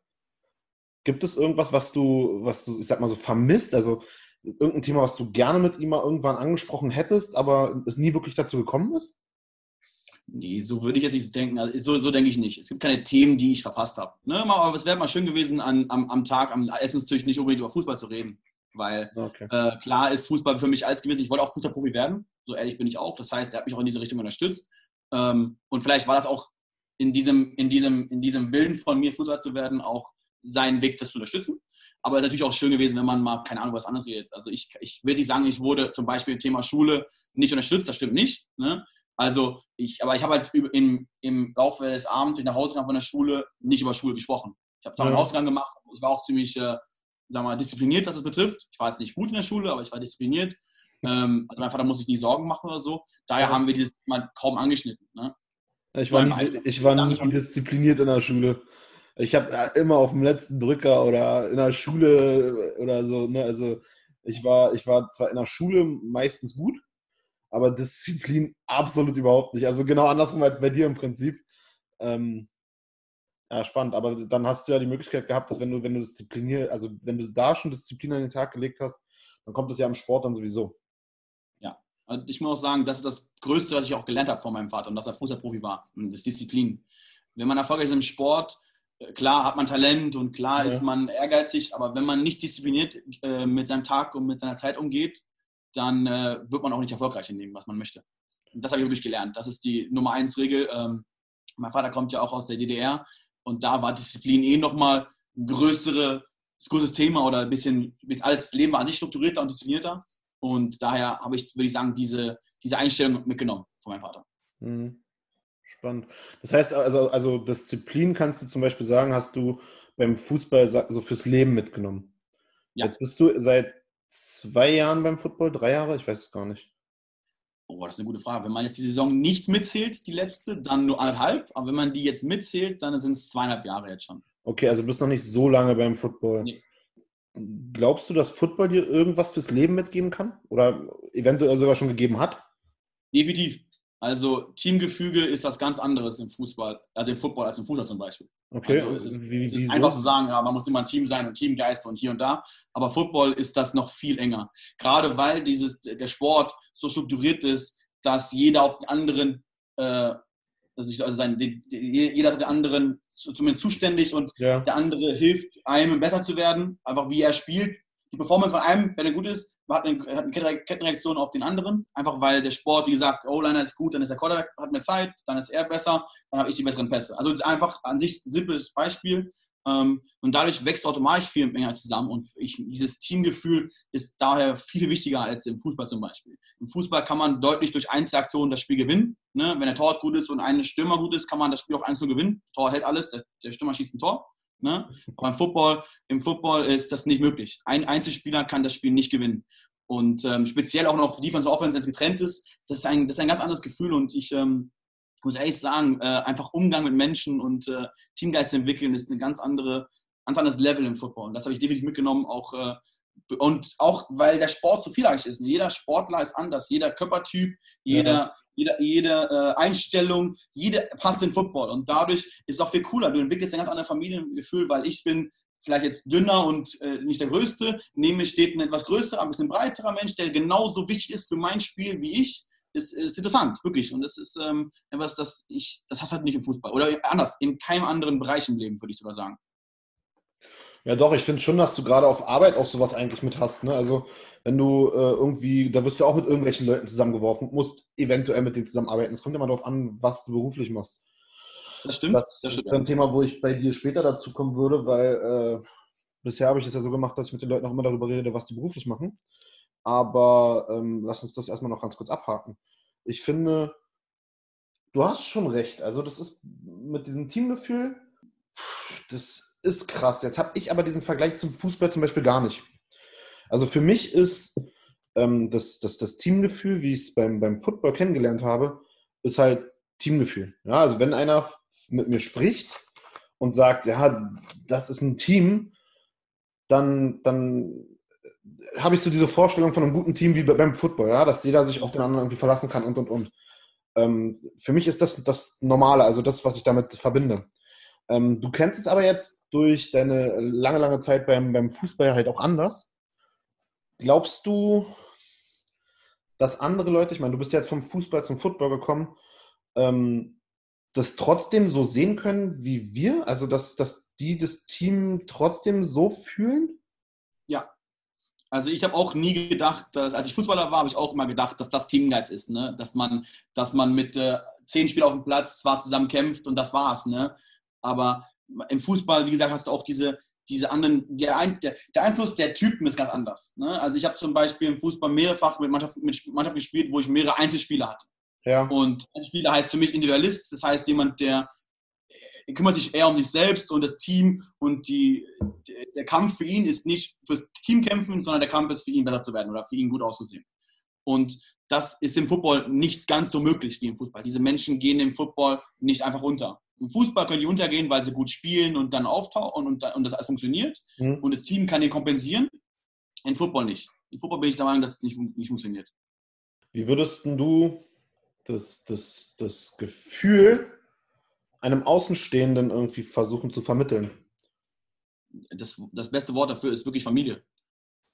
Gibt es irgendwas, was du, was du, ich sag mal so, vermisst? Also irgendein Thema, was du gerne mit ihm mal irgendwann angesprochen hättest, aber es nie wirklich dazu gekommen ist? Nee, so würde ich jetzt nicht denken. Also, so, so denke ich nicht. Es gibt keine Themen, die ich verpasst habe. Ne, aber es wäre mal schön gewesen, an, am, am Tag, am Essenstisch nicht unbedingt über Fußball zu reden. Weil okay. äh, klar ist Fußball für mich alles gewesen. Ich wollte auch Fußballprofi werden. So ehrlich bin ich auch. Das heißt, er hat mich auch in diese Richtung unterstützt. Ähm, und vielleicht war das auch in diesem, in, diesem, in diesem Willen von mir, Fußball zu werden, auch sein Weg, das zu unterstützen. Aber es ist natürlich auch schön gewesen, wenn man mal, keine Ahnung, was anderes redet. Also ich, ich will nicht sagen, ich wurde zum Beispiel im Thema Schule nicht unterstützt, das stimmt nicht. Ne? Also ich, aber ich habe halt im, im Laufe des Abends, wenn ich nach Hause kam von der Schule, nicht über Schule gesprochen. Ich habe zwar einen Ausgang gemacht, ich war auch ziemlich, äh, sagen wir mal, diszipliniert, was das betrifft. Ich war jetzt nicht gut in der Schule, aber ich war diszipliniert. Ähm, also mein Vater muss sich nie Sorgen machen oder so. Daher ja. haben wir dieses Thema kaum angeschnitten. Ne? Ich war, nie, ich war nie diszipliniert in der Schule. Ich habe äh, immer auf dem letzten Drücker oder in der Schule oder so. Ne? Also ich war, ich war zwar in der Schule meistens gut, aber Disziplin absolut überhaupt nicht. Also genau andersrum als bei dir im Prinzip. Ähm, ja, spannend. Aber dann hast du ja die Möglichkeit gehabt, dass wenn du, wenn du diszipliniert, also wenn du da schon Disziplin an den Tag gelegt hast, dann kommt es ja im Sport dann sowieso. Ja, also ich muss auch sagen, das ist das Größte, was ich auch gelernt habe von meinem Vater und dass er Fußballprofi war. Und das ist Disziplin. Wenn man erfolgreich ist im Sport, äh, klar hat man Talent und klar ja. ist man ehrgeizig, aber wenn man nicht diszipliniert äh, mit seinem Tag und mit seiner Zeit umgeht, dann äh, wird man auch nicht erfolgreich in dem, was man möchte. Und das habe ich wirklich gelernt. Das ist die Nummer eins Regel. Ähm, mein Vater kommt ja auch aus der DDR und da war Disziplin eh nochmal ein größeres, größeres Thema oder ein bisschen, alles Leben war an sich strukturierter und disziplinierter. Und daher habe ich, würde ich sagen, diese, diese Einstellung mitgenommen von meinem Vater. Mhm. Spannend. Das heißt, also, also Disziplin kannst du zum Beispiel sagen, hast du beim Fußball so fürs Leben mitgenommen. Ja. Jetzt bist du seit zwei Jahren beim Football, drei Jahre, ich weiß es gar nicht. Oh, das ist eine gute Frage. Wenn man jetzt die Saison nicht mitzählt, die letzte, dann nur anderthalb. Aber wenn man die jetzt mitzählt, dann sind es zweieinhalb Jahre jetzt schon. Okay, also bist noch nicht so lange beim Football. Nee. Glaubst du, dass Football dir irgendwas fürs Leben mitgeben kann? Oder eventuell sogar schon gegeben hat? Definitiv. Also Teamgefüge ist was ganz anderes im Fußball, also im Football als im Fußball zum Beispiel. Okay. Also es ist, Wie, es ist einfach zu sagen, ja, man muss immer ein Team sein und Teamgeist und hier und da. Aber Football ist das noch viel enger. Gerade weil dieses, der Sport so strukturiert ist, dass jeder auf den anderen, äh, also, also sein, die, die, jeder auf den anderen zumindest zuständig und ja. der andere hilft einem besser zu werden, einfach wie er spielt die Performance von einem, wenn er gut ist, hat eine, Kettenreaktion auf den anderen. Einfach weil der Sport, wie gesagt, O-Liner ist gut, dann ist der Quarterback, hat mehr Zeit, dann ist er besser, dann habe ich die besseren Pässe. Also einfach an sich ein simples Beispiel. Ähm, und dadurch wächst automatisch viel mehr zusammen. Und ich, dieses Teamgefühl ist daher viel, wichtiger als im Fußball zum Beispiel. Im Fußball kann man deutlich durch Einzelaktionen das Spiel gewinnen. Ne? Wenn der Torwart gut ist und ein Stürmer gut ist, kann man das Spiel auch 1 gewinnen. Tor hält alles, der Stürmer schießt ein Tor. Ne? Aber im Football, im Football ist das nicht möglich. Ein Einzelspieler kann das Spiel nicht gewinnen. Und ähm, speziell auch noch Defense Offense, wenn es getrennt ist, das ist, ein, das ist ein ganz anderes Gefühl. Und ich ähm, muss ehrlich sagen, äh, einfach Umgang mit Menschen und äh, Teamgeist entwickeln ist ein ganz, andere, ganz anderes Level im Football. Und das habe ich definitiv mitgenommen, auch äh, und auch weil der Sport so vielfältig ist. Jeder Sportler ist anders, jeder Körpertyp, jeder. Jede, jede äh, Einstellung, jede passt in Football. Und dadurch ist es auch viel cooler. Du entwickelst ein ganz anderes Familiengefühl, weil ich bin vielleicht jetzt dünner und äh, nicht der Größte. Neben mir steht ein etwas größerer, ein bisschen breiterer Mensch, der genauso wichtig ist für mein Spiel wie ich. Ist, ist interessant, wirklich. Und das ist ähm, etwas, das ich, das hast du halt nicht im Fußball. Oder anders, in keinem anderen Bereich im Leben, würde ich sogar sagen. Ja, doch, ich finde schon, dass du gerade auf Arbeit auch sowas eigentlich mit hast. Ne? Also, wenn du äh, irgendwie, da wirst du auch mit irgendwelchen Leuten zusammengeworfen, musst eventuell mit denen zusammenarbeiten. Es kommt immer darauf an, was du beruflich machst. Das stimmt. Das, das stimmt. ist ein Thema, wo ich bei dir später dazu kommen würde, weil äh, Bisher habe ich das ja so gemacht, dass ich mit den Leuten auch immer darüber rede, was die beruflich machen. Aber ähm, lass uns das erstmal noch ganz kurz abhaken. Ich finde, du hast schon recht. Also, das ist mit diesem Teamgefühl, das ist krass. Jetzt habe ich aber diesen Vergleich zum Fußball zum Beispiel gar nicht. Also, für mich ist ähm, das, das, das Teamgefühl, wie ich es beim, beim Football kennengelernt habe, ist halt Teamgefühl. Ja, also, wenn einer mit mir spricht und sagt, ja, das ist ein Team, dann, dann habe ich so diese Vorstellung von einem guten Team wie beim Football, ja, dass jeder sich auf den anderen irgendwie verlassen kann und und und. Ähm, für mich ist das das Normale, also das, was ich damit verbinde. Ähm, du kennst es aber jetzt durch deine lange, lange Zeit beim, beim Fußball halt auch anders. Glaubst du, dass andere Leute, ich meine, du bist jetzt vom Fußball zum Football gekommen, ähm, das trotzdem so sehen können wie wir? Also, dass, dass die das Team trotzdem so fühlen? Ja, also ich habe auch nie gedacht, dass, als ich Fußballer war, habe ich auch immer gedacht, dass das Teamgeist ist, ne? dass, man, dass man mit äh, zehn Spielern auf dem Platz zwar zusammen kämpft und das war's. Ne? Aber im Fußball, wie gesagt, hast du auch diese, diese anderen, der, Ein, der, der Einfluss der Typen ist ganz anders. Ne? Also ich habe zum Beispiel im Fußball mehrfach mit Mannschaften mit Mannschaft gespielt, wo ich mehrere Einzelspieler hatte. Ja. Und Einzelspieler heißt für mich Individualist, das heißt jemand, der kümmert sich eher um sich selbst und das Team und die, der Kampf für ihn ist nicht fürs Team kämpfen, sondern der Kampf ist für ihn besser zu werden oder für ihn gut auszusehen. Und das ist im Football nicht ganz so möglich wie im Fußball. Diese Menschen gehen im Football nicht einfach unter. Im Fußball können die untergehen, weil sie gut spielen und dann auftauchen und, und, und das alles funktioniert. Mhm. Und das Team kann den kompensieren. In Football nicht. In Football bin ich der Meinung, dass es nicht, nicht funktioniert. Wie würdest du das, das, das Gefühl einem Außenstehenden irgendwie versuchen zu vermitteln? Das, das beste Wort dafür ist wirklich Familie.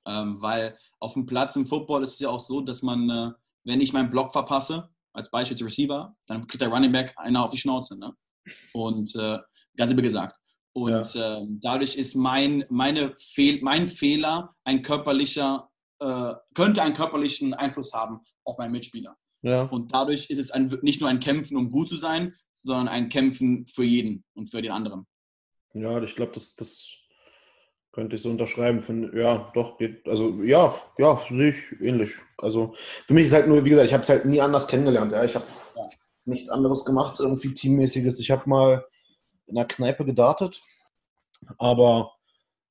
Ähm, weil auf dem Platz im Football ist es ja auch so, dass man, äh, wenn ich meinen Block verpasse, als Beispiel als Receiver, dann kriegt der Running Back einer auf die Schnauze. Ne? Und äh, ganz simpel gesagt. Und ja. äh, dadurch ist mein, meine Fehl, mein Fehler ein körperlicher, äh, könnte einen körperlichen Einfluss haben auf meinen Mitspieler. Ja. Und dadurch ist es ein, nicht nur ein Kämpfen, um gut zu sein, sondern ein Kämpfen für jeden und für den anderen. Ja, ich glaube, das, das könnte ich so unterschreiben. Für, ja, doch, geht. Also ja, ja, sehe ich ähnlich. Also für mich ist halt nur, wie gesagt, ich habe es halt nie anders kennengelernt. Ja. Ich habe ja. Nichts anderes gemacht, irgendwie Teammäßiges. Ich habe mal in einer Kneipe gedartet, aber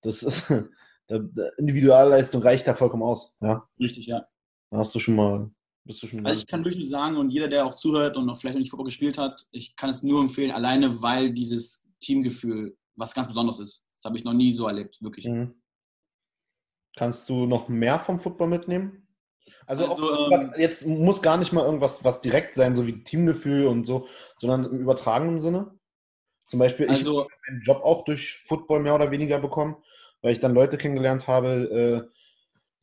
das ist, Individualleistung reicht da vollkommen aus. Ja. Richtig, ja. Da hast du schon mal bist du schon also ich kann wirklich sagen, und jeder, der auch zuhört und noch vielleicht noch nicht Football gespielt hat, ich kann es nur empfehlen, alleine weil dieses Teamgefühl was ganz Besonderes ist. Das habe ich noch nie so erlebt, wirklich. Mhm. Kannst du noch mehr vom Football mitnehmen? Also, also ähm, jetzt muss gar nicht mal irgendwas was direkt sein, so wie Teamgefühl und so, sondern im übertragenen Sinne. Zum Beispiel, ich also, habe meinen Job auch durch Football mehr oder weniger bekommen, weil ich dann Leute kennengelernt habe, äh,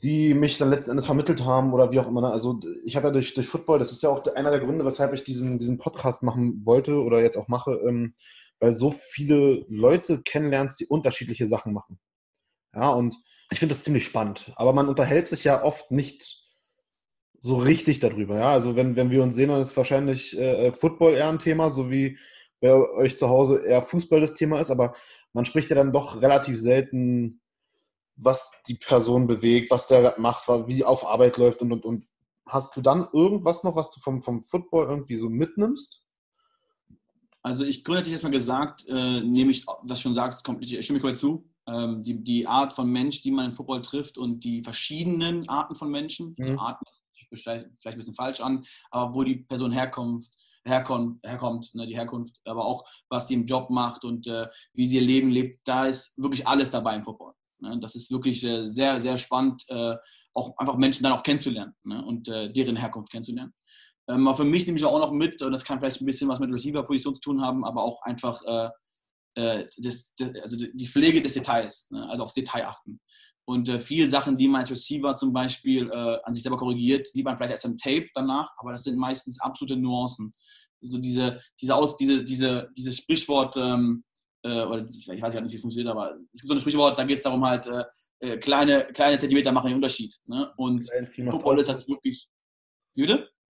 die mich dann letzten Endes vermittelt haben oder wie auch immer. Ne? Also ich habe ja durch, durch Football, das ist ja auch einer der Gründe, weshalb ich diesen, diesen Podcast machen wollte oder jetzt auch mache, ähm, weil so viele Leute kennenlernst, die unterschiedliche Sachen machen. Ja, und ich finde das ziemlich spannend. Aber man unterhält sich ja oft nicht so richtig darüber. Ja, also wenn, wenn wir uns sehen, dann ist wahrscheinlich äh, Football eher ein Thema, so wie bei euch zu Hause eher Fußball das Thema ist, aber man spricht ja dann doch relativ selten was die Person bewegt, was der macht, wie auf Arbeit läuft und und und. Hast du dann irgendwas noch, was du vom, vom Football irgendwie so mitnimmst? Also ich grundsätzlich erstmal gesagt, äh, nehme ich, was du schon sagst, kommt, ich stimme komplett zu. Ähm, die, die Art von Mensch, die man im Football trifft und die verschiedenen Arten von Menschen, mhm. Arten vielleicht, ein bisschen falsch an, aber wo die Person herkommt, herkommt, herkommt ne, die Herkunft, aber auch was sie im Job macht und äh, wie sie ihr Leben lebt, da ist wirklich alles dabei im Football. Ne? Das ist wirklich äh, sehr, sehr spannend, äh, auch einfach Menschen dann auch kennenzulernen ne? und äh, deren Herkunft kennenzulernen. Ähm, aber für mich nehme ich auch noch mit, und das kann vielleicht ein bisschen was mit Receiver-Position zu tun haben, aber auch einfach das, das, also die Pflege des Details, ne? also aufs Detail achten. Und äh, viele Sachen, die man als Receiver zum Beispiel äh, an sich selber korrigiert, sieht man vielleicht erst im Tape danach, aber das sind meistens absolute Nuancen. So diese, diese, Aus, diese, diese, dieses Sprichwort, ähm, äh, oder ich weiß gar nicht, wie es funktioniert, aber es gibt so ein Sprichwort, da geht es darum halt, äh, äh, kleine, kleine Zentimeter machen den Unterschied. Ne? Und Football ist das wirklich. Wie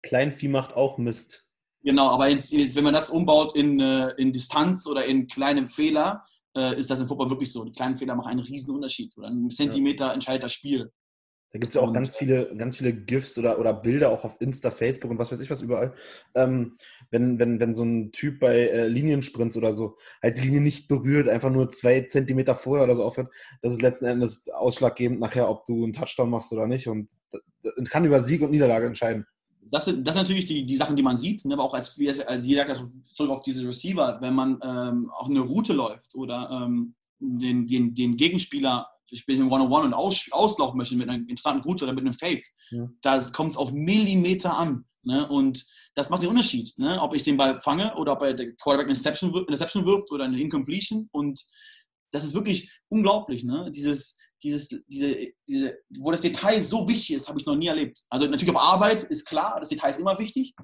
Kleinvieh macht auch Mist. Genau, aber jetzt, wenn man das umbaut in, äh, in Distanz oder in kleinem Fehler, äh, ist das im Football wirklich so. Die kleinen Fehler machen einen riesen Unterschied. Oder ein Zentimeter ja. entscheidet das Spiel. Da gibt es ja auch und, ganz viele, ganz viele GIFs oder, oder Bilder auch auf Insta, Facebook und was weiß ich was überall. Ähm, wenn, wenn, wenn so ein Typ bei äh, Liniensprints oder so halt die Linie nicht berührt, einfach nur zwei Zentimeter vorher oder so aufhört, das ist letzten Endes ausschlaggebend nachher, ob du einen Touchdown machst oder nicht und kann über Sieg und Niederlage entscheiden. Das sind, das sind natürlich die, die Sachen, die man sieht, ne? aber auch als, als jeder also zurück auf diese Receiver, wenn man ähm, auch eine Route läuft oder ähm, den, den, den Gegenspieler ich bin im One-on-One und aus, auslaufen möchte mit einer interessanten Route oder mit einem Fake, ja. da kommt es auf Millimeter an. Ne? Und das macht den Unterschied, ne? ob ich den Ball fange oder ob er der Quarterback eine Interception, Interception wirft oder eine Incompletion. Und das ist wirklich unglaublich. Ne? Dieses, dieses, diese, diese, wo das Detail so wichtig ist, habe ich noch nie erlebt. Also natürlich auf Arbeit ist klar, das Detail ist immer wichtig.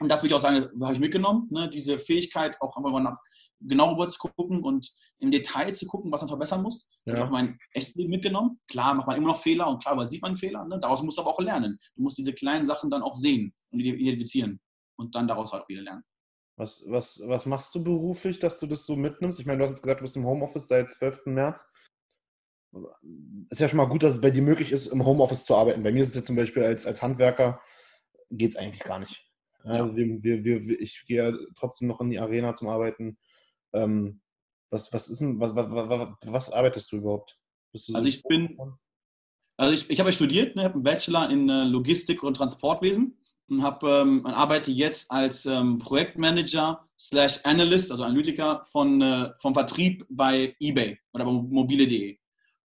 Und das würde ich auch sagen, habe ich mitgenommen. Ne? Diese Fähigkeit, auch einfach mal nach, genau rüber zu gucken und im Detail zu gucken, was man verbessern muss. Das ja. habe ich auch mein echtes Leben mitgenommen. Klar macht man immer noch Fehler und klar sieht man Fehler. Ne? Daraus musst du aber auch lernen. Du musst diese kleinen Sachen dann auch sehen und identifizieren und dann daraus halt auch wieder lernen. Was, was, was machst du beruflich, dass du das so mitnimmst? Ich meine, du hast jetzt gesagt, du bist im Homeoffice seit 12. März. Ist ja schon mal gut, dass es bei dir möglich ist, im Homeoffice zu arbeiten. Bei mir ist es jetzt zum Beispiel als, als Handwerker, geht es eigentlich gar nicht. Also wir, wir, wir, ich gehe ja trotzdem noch in die Arena zum Arbeiten. Ähm, was, was ist denn, was, was, was arbeitest du überhaupt? Du so also ich bin, also ich, ich habe studiert, ne, habe einen Bachelor in äh, Logistik und Transportwesen und habe ähm, arbeite jetzt als ähm, Projektmanager slash Analyst, also Analytiker von, äh, vom Vertrieb bei eBay oder bei mobile.de.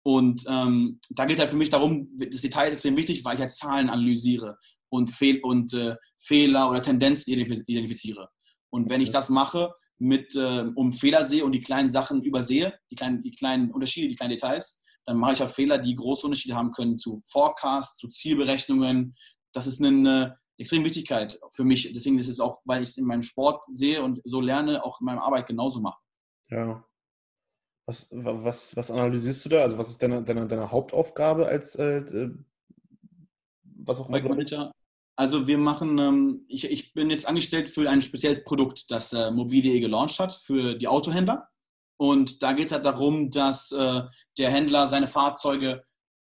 Und ähm, da geht es halt für mich darum, das Detail ist extrem wichtig, weil ich halt Zahlen analysiere und, Fehl und äh, Fehler oder Tendenzen identifiziere. Und wenn ich das mache, mit, äh, um Fehler sehe und die kleinen Sachen übersehe, die kleinen, die kleinen Unterschiede, die kleinen Details, dann mache ich auch Fehler, die große Unterschiede haben können zu Forecasts, zu Zielberechnungen. Das ist eine extreme Wichtigkeit für mich. Deswegen ist es auch, weil ich es in meinem Sport sehe und so lerne, auch in meiner Arbeit genauso mache. Ja. Was, was, was analysierst du da? Also was ist deine, deine, deine Hauptaufgabe als äh, äh was auch immer? Also wir machen, ähm, ich, ich bin jetzt angestellt für ein spezielles Produkt, das äh, Mobil.de gelauncht hat für die Autohändler. Und da geht es halt darum, dass äh, der Händler seine Fahrzeuge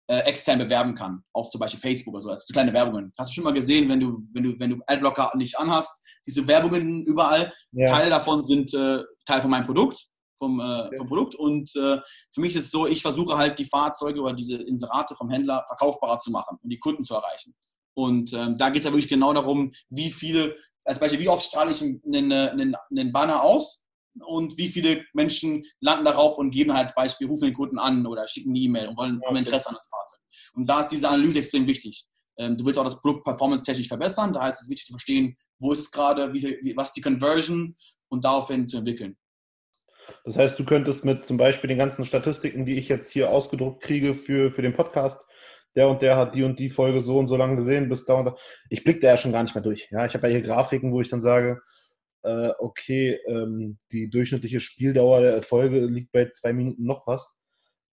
äh, extern bewerben kann, auf zum Beispiel Facebook oder so, als kleine Werbungen. Hast du schon mal gesehen, wenn du, wenn du, wenn du Adblocker nicht anhast, diese Werbungen überall, ja. Teile davon sind äh, Teil von meinem Produkt, vom, äh, vom Produkt. Und äh, für mich ist es so, ich versuche halt die Fahrzeuge oder diese Inserate vom Händler verkaufbarer zu machen und die Kunden zu erreichen. Und ähm, da geht es ja wirklich genau darum, wie viele, als Beispiel, wie oft strahle ich einen, einen, einen Banner aus und wie viele Menschen landen darauf und geben halt als Beispiel, rufen den Kunden an oder schicken eine E-Mail und wollen, haben Interesse an das Fahrzeug. Und da ist diese Analyse extrem wichtig. Ähm, du willst auch das Produkt performance-technisch verbessern, da heißt es wichtig zu verstehen, wo ist es gerade, wie, wie, was ist die Conversion und daraufhin zu entwickeln. Das heißt, du könntest mit zum Beispiel den ganzen Statistiken, die ich jetzt hier ausgedruckt kriege für, für den Podcast, der und der hat die und die Folge so und so lange gesehen, bis da und da. Ich blicke da ja schon gar nicht mehr durch. Ja, ich habe ja hier Grafiken, wo ich dann sage, äh, okay, ähm, die durchschnittliche Spieldauer der Folge liegt bei zwei Minuten noch was.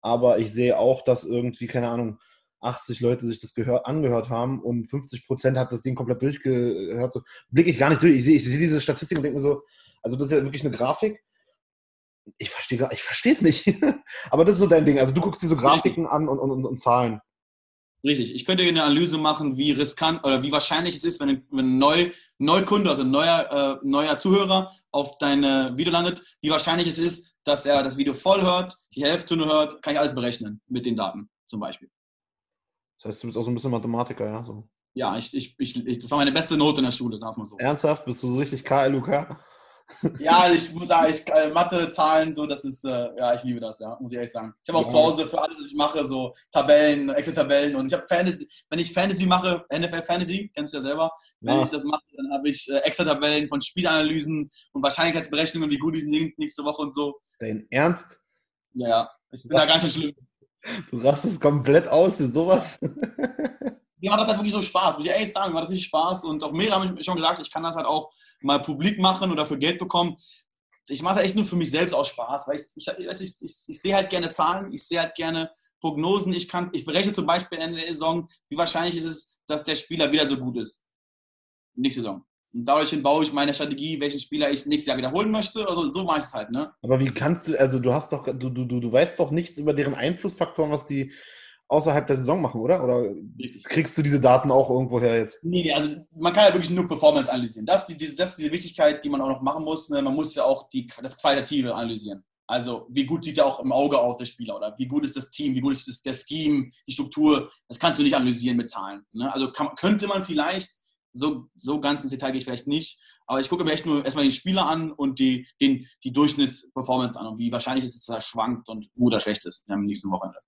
Aber ich sehe auch, dass irgendwie, keine Ahnung, 80 Leute sich das gehör, angehört haben und 50 Prozent hat das Ding komplett durchgehört. So blicke ich gar nicht durch. Ich sehe ich seh diese Statistik und denke mir so, also das ist ja wirklich eine Grafik. Ich verstehe ich verstehe es nicht. Aber das ist so dein Ding. Also du guckst diese Grafiken an und, und, und, und Zahlen. Richtig. Ich könnte eine Analyse machen, wie riskant oder wie wahrscheinlich es ist, wenn ein, wenn ein Neu, Neukunde, also ein neuer, äh, neuer Zuhörer auf dein Video landet, wie wahrscheinlich es ist, dass er das Video voll hört, die Hälfte nur hört, kann ich alles berechnen mit den Daten zum Beispiel. Das heißt, du bist auch so ein bisschen Mathematiker, ja? So. Ja, ich, ich, ich, das war meine beste Note in der Schule, sag's mal so. Ernsthaft? Bist du so richtig KLUK? Ja, ich muss sagen, ich, äh, Mathe, Zahlen, so, das ist, äh, ja, ich liebe das, ja, muss ich ehrlich sagen. Ich habe auch ja. zu Hause für alles, was ich mache, so Tabellen, Excel-Tabellen und ich habe Fantasy, wenn ich Fantasy mache, NFL Fantasy, kennst du ja selber, wenn ja. ich das mache, dann habe ich äh, Excel-Tabellen von Spielanalysen und Wahrscheinlichkeitsberechnungen, wie gut die sind nächste Woche und so. Dein Ernst? Ja, ja, ich bin da gar nicht schlimm. Du rastest komplett aus für sowas. mir macht das halt wirklich so Spaß, muss ich ehrlich sagen, mir macht das richtig Spaß und auch mehrere haben schon gesagt, ich kann das halt auch mal publik machen oder für Geld bekommen. Ich mache das echt nur für mich selbst auch Spaß, weil ich, ich, ich, ich, ich sehe halt gerne Zahlen, ich sehe halt gerne Prognosen. Ich, kann, ich berechne zum Beispiel Ende der Saison, wie wahrscheinlich ist es, dass der Spieler wieder so gut ist. Nächste Saison. Und dadurch baue ich meine Strategie, welchen Spieler ich nächstes Jahr wiederholen möchte. Also so mache ich es halt, ne? Aber wie kannst du, also du hast doch, du, du, du weißt doch nichts über deren Einflussfaktoren, was die außerhalb der Saison machen, oder? Oder Richtig. kriegst du diese Daten auch irgendwo her jetzt? Nee, also man kann ja wirklich nur Performance analysieren. Das ist, die, das ist die Wichtigkeit, die man auch noch machen muss. Ne? Man muss ja auch die, das Qualitative analysieren. Also wie gut sieht er auch im Auge aus, der Spieler, oder wie gut ist das Team, wie gut ist das, der Scheme, die Struktur. Das kannst du nicht analysieren mit Zahlen. Ne? Also kann, könnte man vielleicht, so, so ganz ins Detail gehe ich vielleicht nicht, aber ich gucke mir echt nur erstmal den Spieler an und die, den, die Durchschnittsperformance an und wie wahrscheinlich ist es, dass er schwankt und gut oder schlecht ist am nächsten Wochenende.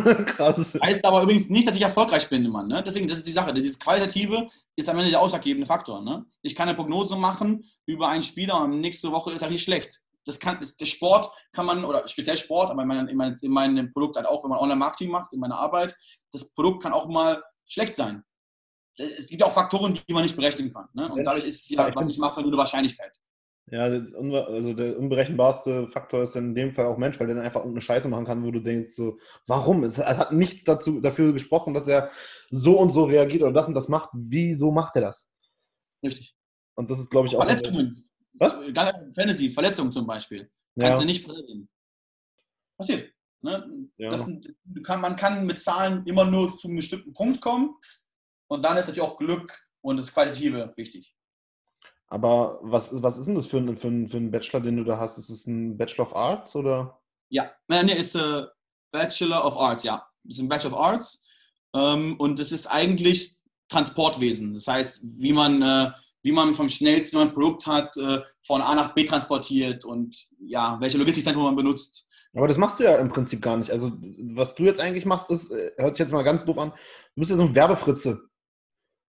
Krass. Heißt aber übrigens nicht, dass ich erfolgreich bin immer. Ne? Deswegen, das ist die Sache. Dieses Qualitative ist am Ende der ausschlaggebende Faktor. Ne? Ich kann eine Prognose machen über einen Spieler und nächste Woche ist er richtig schlecht. Das kann, das, der Sport kann man, oder speziell Sport, aber in meinem, in, meinem, in meinem Produkt halt auch, wenn man Online-Marketing macht, in meiner Arbeit, das Produkt kann auch mal schlecht sein. Es gibt auch Faktoren, die man nicht berechnen kann. Ne? Und dadurch ist es ja, was ich mache, nur eine Wahrscheinlichkeit. Ja, also der unberechenbarste Faktor ist in dem Fall auch Mensch, weil der dann einfach irgendeine Scheiße machen kann, wo du denkst, so, warum? Es hat nichts dazu, dafür gesprochen, dass er so und so reagiert oder das und das macht. Wieso macht er das? Richtig. Und das ist, glaube ich, auch. Verletzungen. Was? Fantasy, Verletzungen zum Beispiel. Kannst ja. du nicht vorhersehen. Passiert. Ne? Ja. Kann, man kann mit Zahlen immer nur zu einem bestimmten Punkt kommen. Und dann ist natürlich auch Glück und das Qualitative wichtig. Aber was, was ist denn das für ein, für, ein, für ein Bachelor, den du da hast? Ist es ein Bachelor of Arts oder? Ja, nee, ist ein Bachelor of Arts, ja. Ist ein Bachelor of Arts. Ähm, und es ist eigentlich Transportwesen. Das heißt, wie man, äh, wie man vom schnellsten ein Produkt hat, äh, von A nach B transportiert und ja, welche Logistikzentrum man benutzt. Aber das machst du ja im Prinzip gar nicht. Also, was du jetzt eigentlich machst, ist, äh, hört sich jetzt mal ganz doof an, du bist ja so ein Werbefritze.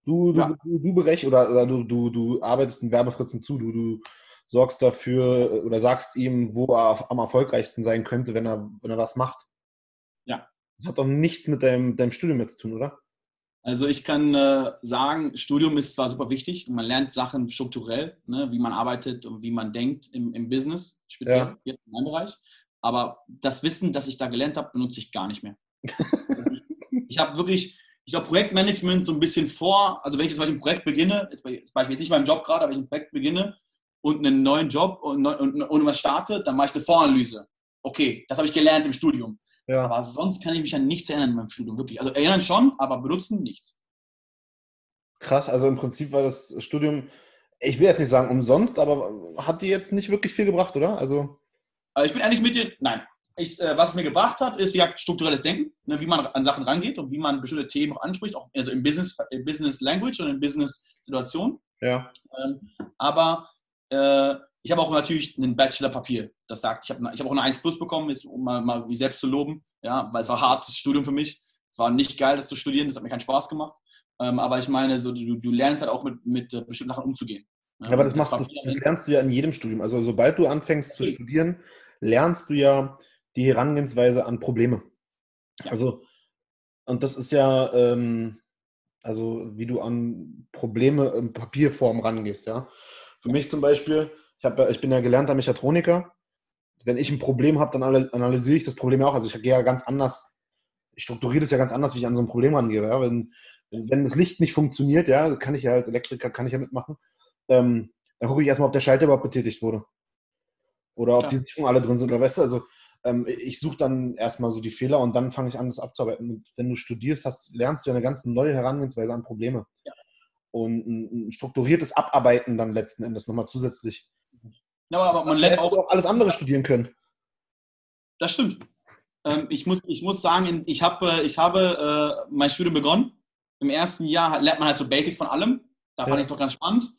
Du, du, ja. du, du berech oder, oder du, du, du arbeitest den Werbefritzen zu, du, du sorgst dafür oder sagst ihm, wo er am erfolgreichsten sein könnte, wenn er, wenn er was macht. Ja. Das hat doch nichts mit deinem, deinem Studium jetzt zu tun, oder? Also ich kann äh, sagen, Studium ist zwar super wichtig und man lernt Sachen strukturell, ne, wie man arbeitet und wie man denkt im, im Business, speziell ja. jetzt in meinem Bereich. Aber das Wissen, das ich da gelernt habe, benutze ich gar nicht mehr. ich habe wirklich, ich glaube, Projektmanagement so ein bisschen vor, also wenn ich jetzt ein Projekt beginne, jetzt bei, jetzt nicht meinem Job gerade, aber ich ein Projekt beginne und einen neuen Job und, und, und was starte, dann mache ich eine Voranalyse. Okay, das habe ich gelernt im Studium. Ja. Aber sonst kann ich mich an nichts erinnern in meinem Studium, wirklich. Also erinnern schon, aber benutzen nichts. Krass, also im Prinzip war das Studium, ich will jetzt nicht sagen umsonst, aber hat dir jetzt nicht wirklich viel gebracht, oder? Also, also ich bin ehrlich mit dir, nein, ich, äh, was es mir gebracht hat, ist wie gesagt, strukturelles Denken, ne, wie man an Sachen rangeht und wie man bestimmte Themen auch anspricht, auch also im Business, im Business Language und in Business Situation. Ja. Ähm, aber äh, ich habe auch natürlich ein Bachelor-Papier, das sagt, ich habe ich hab auch eine 1 Plus bekommen, jetzt, um mal, mal mich selbst zu loben, ja, weil es war hartes Studium für mich. Es war nicht geil, das zu studieren, das hat mir keinen Spaß gemacht. Ähm, aber ich meine, so, du, du lernst halt auch mit, mit äh, bestimmten Sachen umzugehen. Ja, aber das, das, machst, das, das lernst du ja in jedem Studium. Also sobald du anfängst zu studieren, lernst du ja die Herangehensweise an Probleme. Ja. Also, und das ist ja, ähm, also wie du an Probleme in Papierform rangehst, ja. Für mich zum Beispiel, ich, hab, ich bin ja gelernter Mechatroniker. Wenn ich ein Problem habe, dann analysiere ich das Problem auch. Also ich gehe ja ganz anders, ich strukturiere das ja ganz anders, wie ich an so ein Problem rangehe. Ja? Wenn, wenn das Licht nicht funktioniert, ja, kann ich ja als Elektriker, kann ich ja mitmachen. Ähm, dann gucke ich erstmal, ob der Schalter überhaupt betätigt wurde. Oder ob ja. die Sicherungen alle drin sind. Oder weißt du, also ich suche dann erstmal so die Fehler und dann fange ich an, das abzuarbeiten. Und wenn du studierst, hast, lernst du eine ganz neue Herangehensweise an Probleme. Ja. Und ein, strukturiertes Abarbeiten dann letzten Endes nochmal zusätzlich. Ja, aber man lernt auch, auch alles andere studieren können. Das stimmt. Ähm, ich, muss, ich muss sagen, ich, hab, äh, ich habe äh, mein Studium begonnen. Im ersten Jahr lernt man halt so Basics von allem. Da fand ja. ich es doch ganz spannend.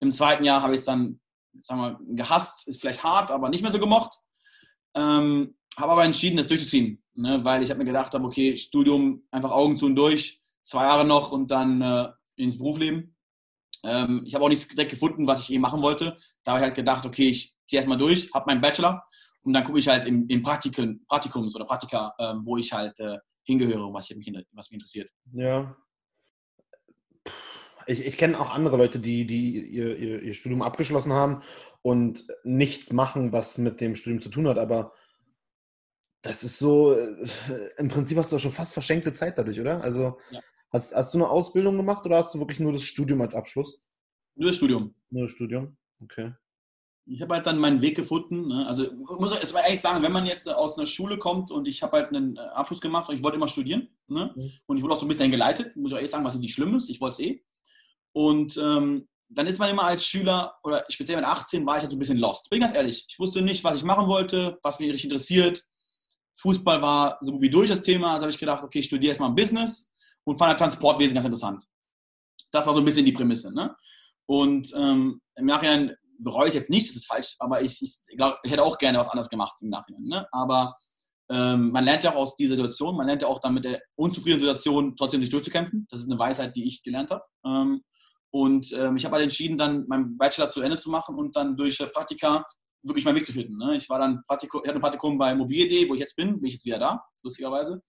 Im zweiten Jahr habe ich es dann sagen wir, gehasst, ist vielleicht hart, aber nicht mehr so gemocht. Ähm, habe aber entschieden, das durchzuziehen, ne? weil ich habe mir gedacht, habe, okay, Studium einfach Augen zu und durch, zwei Jahre noch und dann äh, ins Berufsleben. Ähm, ich habe auch nichts direkt gefunden, was ich eh machen wollte. Da habe ich halt gedacht, okay, ich ziehe erstmal durch, habe meinen Bachelor und dann gucke ich halt im, im Praktikum, Praktikums oder Praktika, äh, wo ich halt äh, hingehöre, was, mich, was mich interessiert. Ja. Ich, ich kenne auch andere Leute, die, die ihr, ihr, ihr Studium abgeschlossen haben und nichts machen, was mit dem Studium zu tun hat. Aber das ist so, äh, im Prinzip hast du schon fast verschenkte Zeit dadurch, oder? Also ja. hast, hast du eine Ausbildung gemacht oder hast du wirklich nur das Studium als Abschluss? Nur das Studium. Nur das Studium, okay. Ich habe halt dann meinen Weg gefunden. Ne? Also muss ich ehrlich sagen, wenn man jetzt aus einer Schule kommt und ich habe halt einen äh, Abschluss gemacht und ich wollte immer studieren ne? mhm. und ich wurde auch so ein bisschen geleitet, muss ich ehrlich sagen, was nicht schlimm ist. Ich wollte es eh. Und ähm, dann ist man immer als Schüler oder speziell mit 18 war ich halt so ein bisschen lost. Bin ganz ehrlich. Ich wusste nicht, was ich machen wollte, was mich richtig interessiert. Fußball war so wie durch das Thema. Also habe ich gedacht, okay, ich studiere erstmal Business und fand halt Transportwesen ganz interessant. Das war so ein bisschen die Prämisse. Ne? Und ähm, im Nachhinein bereue ich jetzt nicht, das ist falsch, aber ich, ich glaube, ich hätte auch gerne was anderes gemacht im Nachhinein. Ne? Aber ähm, man lernt ja auch aus dieser Situation, man lernt ja auch dann mit der unzufriedenen Situation trotzdem sich durchzukämpfen. Das ist eine Weisheit, die ich gelernt habe. Ähm, und ähm, ich habe halt entschieden, dann meinen Bachelor zu Ende zu machen und dann durch Praktika wirklich meinen Weg zu finden. Ne? Ich war dann Praktikum, ich hatte ein Praktikum bei Mobil.de, wo ich jetzt bin, bin ich jetzt wieder da, lustigerweise.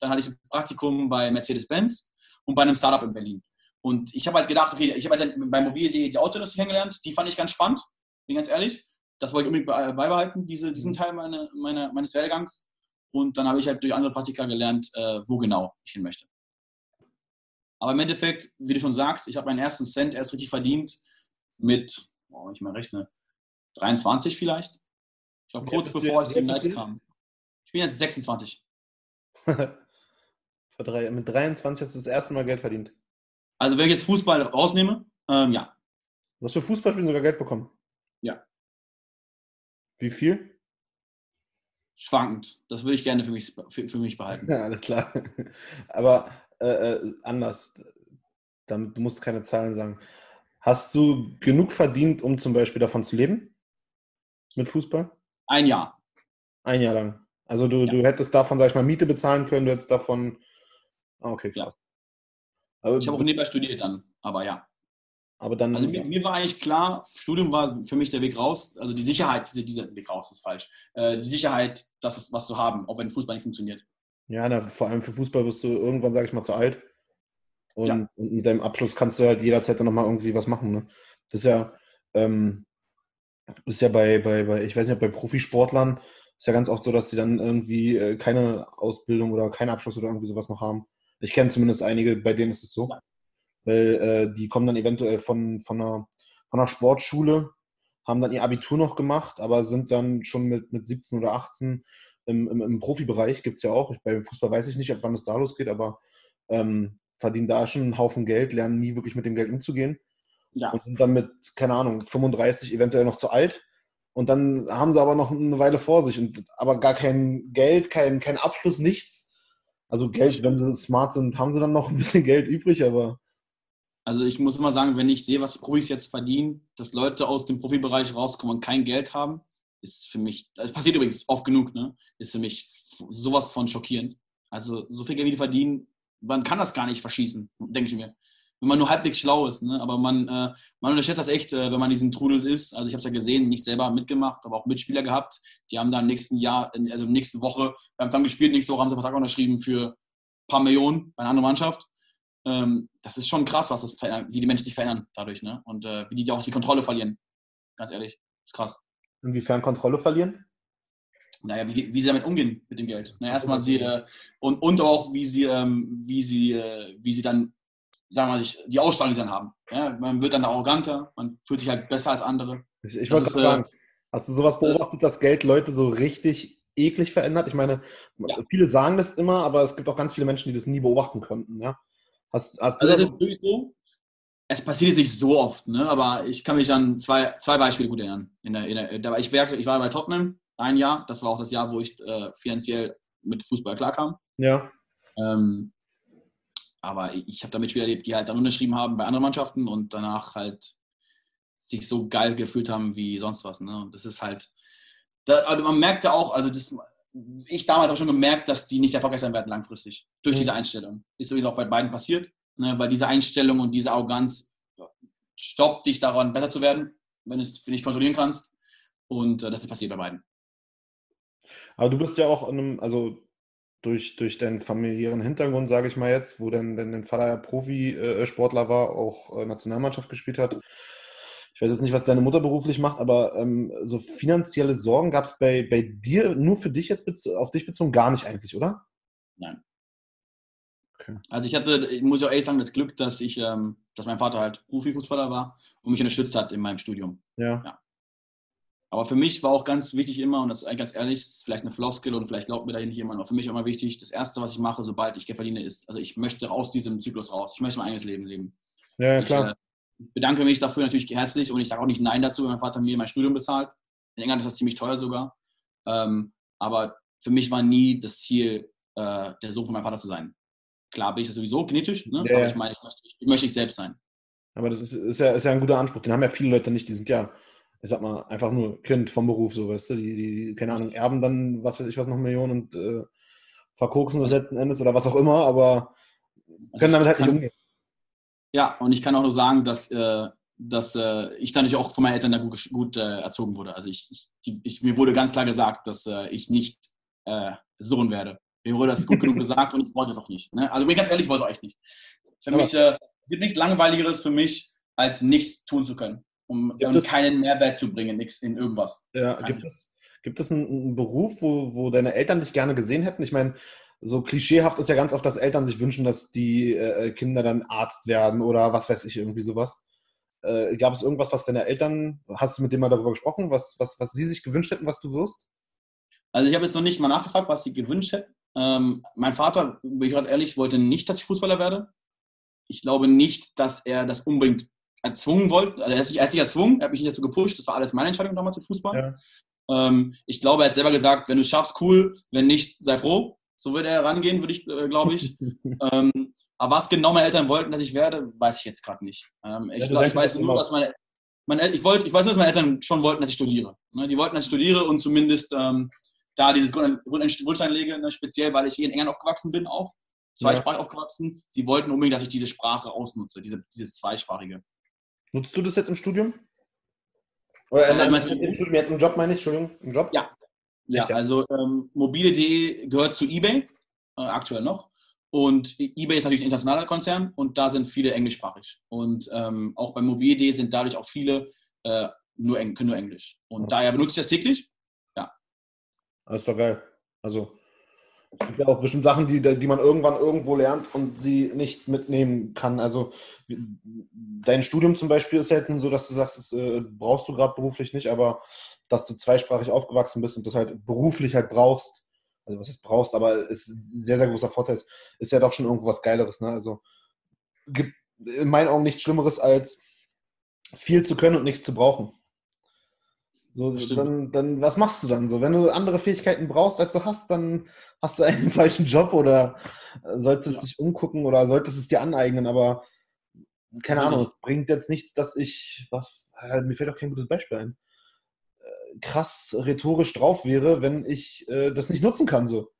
Dann hatte ich ein Praktikum bei Mercedes-Benz und bei einem Startup in Berlin. Und ich habe halt gedacht, okay, ich habe halt bei Mobil.de die Autoindustrie kennengelernt, die fand ich ganz spannend, bin ganz ehrlich. Das wollte ich unbedingt beibehalten, diese, diesen Teil meine, meine, meines Werdegangs. Und dann habe ich halt durch andere Praktika gelernt, äh, wo genau ich hin möchte. Aber im Endeffekt, wie du schon sagst, ich habe meinen ersten Cent erst richtig verdient mit, oh, wenn ich mal rechne, 23 vielleicht. Ich glaube, kurz bevor ich in Likes kam. Ich bin jetzt 26. mit 23 hast du das erste Mal Geld verdient. Also wenn ich jetzt Fußball rausnehme, ähm, ja. Du hast für Fußballspielen sogar Geld bekommen? Ja. Wie viel? Schwankend. Das würde ich gerne für mich, für, für mich behalten. Ja, alles klar. Aber äh, äh, anders, damit, du musst keine Zahlen sagen. Hast du genug verdient, um zum Beispiel davon zu leben? Mit Fußball? Ein Jahr. Ein Jahr lang. Also du, ja. du hättest davon, sag ich mal, Miete bezahlen können, du hättest davon. Ah, okay, krass. Aber ich habe auch nebenbei studiert dann, aber ja. Aber dann, also mir, mir, war eigentlich klar, Studium war für mich der Weg raus. Also die Sicherheit, diese, dieser Weg raus ist falsch. Äh, die Sicherheit, das was zu haben, auch wenn Fußball nicht funktioniert. Ja, na, vor allem für Fußball wirst du irgendwann, sage ich mal, zu alt. Und, ja. und, mit deinem Abschluss kannst du halt jederzeit dann nochmal irgendwie was machen. Ne? Das ist ja, ähm, ist ja bei, bei, bei, ich weiß nicht, bei Profisportlern ist ja ganz oft so, dass sie dann irgendwie äh, keine Ausbildung oder keinen Abschluss oder irgendwie sowas noch haben. Ich kenne zumindest einige, bei denen ist es so. Weil äh, die kommen dann eventuell von, von, einer, von einer Sportschule, haben dann ihr Abitur noch gemacht, aber sind dann schon mit, mit 17 oder 18 im, im, im Profibereich, gibt es ja auch. Beim Fußball weiß ich nicht, ab wann es da losgeht, aber ähm, verdienen da schon einen Haufen Geld, lernen nie wirklich mit dem Geld umzugehen. Ja. Und sind dann mit, keine Ahnung, 35 eventuell noch zu alt. Und dann haben sie aber noch eine Weile vor sich, und, aber gar kein Geld, kein, kein Abschluss, nichts. Also Geld, wenn sie smart sind, haben sie dann noch ein bisschen Geld übrig, aber. Also ich muss immer sagen, wenn ich sehe, was Profis jetzt verdienen, dass Leute aus dem Profibereich rauskommen und kein Geld haben, ist für mich, das passiert übrigens oft genug, ne? Ist für mich sowas von schockierend. Also so viel Geld, wie die verdienen, man kann das gar nicht verschießen, denke ich mir wenn man nur halbwegs schlau ist. Ne? Aber man, äh, man unterschätzt das echt, äh, wenn man diesen Trudel ist. Also ich habe es ja gesehen, nicht selber mitgemacht, aber auch Mitspieler gehabt. Die haben dann im nächsten Jahr, also nächste Woche, wir haben zusammen gespielt, nächste Woche haben sie einen Vertrag unterschrieben für ein paar Millionen bei einer anderen Mannschaft. Ähm, das ist schon krass, was das wie die Menschen sich verändern dadurch. Ne? Und äh, wie die auch die Kontrolle verlieren. Ganz ehrlich, ist krass. Inwiefern Kontrolle verlieren? naja, wie, wie sie damit umgehen mit dem Geld. Na, erstmal sie äh, und, und auch wie sie, ähm, wie sie, äh, wie sie dann sagen wir mal, die Ausstrahlung, dann haben. Ja, man wird dann arroganter, man fühlt sich halt besser als andere. Ich, ich wollte sagen, äh, hast du sowas beobachtet, dass Geld Leute so richtig eklig verändert? Ich meine, ja. viele sagen das immer, aber es gibt auch ganz viele Menschen, die das nie beobachten konnten. Ja? Hast, hast also das ist wirklich so. Es passiert nicht so oft, ne? aber ich kann mich an zwei, zwei Beispiele gut erinnern. In der, in der, da war ich, ich war bei Tottenham ein Jahr, das war auch das Jahr, wo ich äh, finanziell mit Fußball klarkam. Ja. Ähm, aber ich habe damit Spieler erlebt, die halt dann unterschrieben haben bei anderen Mannschaften und danach halt sich so geil gefühlt haben wie sonst was. Ne? Und das ist halt, da, also man merkte auch, also das, ich damals auch schon gemerkt, dass die nicht erfolgreich sein werden langfristig durch mhm. diese Einstellung. Ist sowieso auch bei beiden passiert, ne? weil diese Einstellung und diese Arroganz stoppt dich daran, besser zu werden, wenn du es nicht kontrollieren kannst. Und äh, das ist passiert bei beiden. Aber du bist ja auch in einem, also durch, durch deinen familiären Hintergrund, sage ich mal jetzt, wo dein, dein, dein Vater ja Profisportler war, auch äh, Nationalmannschaft gespielt hat. Ich weiß jetzt nicht, was deine Mutter beruflich macht, aber ähm, so finanzielle Sorgen gab es bei, bei dir nur für dich jetzt auf dich bezogen gar nicht eigentlich, oder? Nein. Okay. Also ich hatte, ich muss ja ehrlich sagen, das Glück, dass ich ähm, dass mein Vater halt Profifußballer war und mich unterstützt hat in meinem Studium. Ja. ja. Aber für mich war auch ganz wichtig immer, und das ist eigentlich ganz ehrlich, ist vielleicht eine Floskel und vielleicht glaubt mir da nicht jemand, aber für mich immer wichtig, das Erste, was ich mache, sobald ich Geld verdiene, ist, also ich möchte aus diesem Zyklus raus. Ich möchte mein eigenes Leben leben. Ja, ja klar. Ich äh, bedanke mich dafür natürlich herzlich und ich sage auch nicht Nein dazu, wenn mein Vater mir mein Studium bezahlt. In England ist das ziemlich teuer sogar. Ähm, aber für mich war nie das Ziel, äh, der Sohn von meinem Vater zu sein. Klar bin ich das sowieso genetisch, ne? Ja, aber ich meine, ich möchte, ich möchte ich selbst sein. Aber das ist, ist, ja, ist ja ein guter Anspruch. Den haben ja viele Leute nicht. Die sind ja, ich sag mal, einfach nur Kind vom Beruf, so weißt du. Die, die keine Ahnung, erben dann, was weiß ich was, noch Millionen und äh, verkoksen das letzten Endes oder was auch immer, aber können damit halt kann, nicht umgehen. Ja, und ich kann auch nur sagen, dass, äh, dass äh, ich natürlich auch von meinen Eltern da gut, gut äh, erzogen wurde. Also ich, ich, ich, mir wurde ganz klar gesagt, dass äh, ich nicht äh, Sohn werde. Mir wurde das gut genug gesagt und ich wollte es auch nicht. Ne? Also mir ganz ehrlich, ich wollte es echt nicht. Für Aber mich äh, gibt nichts Langweiligeres für mich, als nichts tun zu können, um, um keinen Mehrwert zu bringen, nichts in irgendwas. Ja, gibt es, gibt es einen, einen, Beruf, wo, wo deine Eltern dich gerne gesehen hätten? Ich meine, so klischeehaft ist ja ganz oft, dass Eltern sich wünschen, dass die äh, Kinder dann Arzt werden oder was weiß ich, irgendwie sowas. Äh, gab es irgendwas, was deine Eltern, hast du mit denen mal darüber gesprochen, was, was, was sie sich gewünscht hätten, was du wirst? Also ich habe jetzt noch nicht mal nachgefragt, was sie gewünscht hätten. Ähm, mein Vater, bin ich ganz ehrlich, wollte nicht, dass ich Fußballer werde. Ich glaube nicht, dass er das unbedingt erzwungen wollte. Also er hat sich, er hat sich erzwungen, er hat mich nicht dazu gepusht. Das war alles meine Entscheidung damals mit Fußball. Ja. Ähm, ich glaube, er hat selber gesagt, wenn du es schaffst, cool. Wenn nicht, sei froh. So würde er herangehen, würde ich, äh, glaube ich. ähm, aber was genau meine Eltern wollten, dass ich werde, weiß ich jetzt gerade nicht. Ähm, ich, ja, glaub, ich weiß nur, dass meine, meine ich, wollt, ich weiß nur, dass meine Eltern schon wollten, dass ich studiere. Ne? Die wollten, dass ich studiere und zumindest ähm, da dieses Grundstein lege, ne? speziell weil ich hier in England aufgewachsen bin auch, zweisprachig ja. aufgewachsen. Sie wollten unbedingt, dass ich diese Sprache ausnutze, diese, dieses Zweisprachige. Nutzt du das jetzt im Studium? Oder äh, im, im Studium jetzt im Job, meine ich? Entschuldigung, im Job? Ja. Ja, also ähm, mobile.de gehört zu eBay, äh, aktuell noch. Und eBay ist natürlich ein internationaler Konzern und da sind viele englischsprachig. Und ähm, auch bei mobile.de sind dadurch auch viele äh, nur, können nur Englisch. Und okay. daher benutze ich das täglich das ist doch geil. Also, es gibt ja auch bestimmt Sachen, die, die man irgendwann irgendwo lernt und sie nicht mitnehmen kann. Also, dein Studium zum Beispiel ist ja jetzt so, dass du sagst, das äh, brauchst du gerade beruflich nicht, aber dass du zweisprachig aufgewachsen bist und das halt beruflich halt brauchst. Also, was es brauchst, aber ist ein sehr, sehr großer Vorteil. Ist, ist ja doch schon irgendwo was Geileres. Ne? Also, gibt in meinen Augen nichts Schlimmeres als viel zu können und nichts zu brauchen. So, dann, dann, was machst du dann so? Wenn du andere Fähigkeiten brauchst, als du hast, dann hast du einen falschen Job oder solltest ja. dich umgucken oder solltest es dir aneignen, aber keine Ahnung, es bringt jetzt nichts, dass ich, was, äh, mir fällt auch kein gutes Beispiel ein, äh, krass rhetorisch drauf wäre, wenn ich äh, das nicht nutzen kann, so.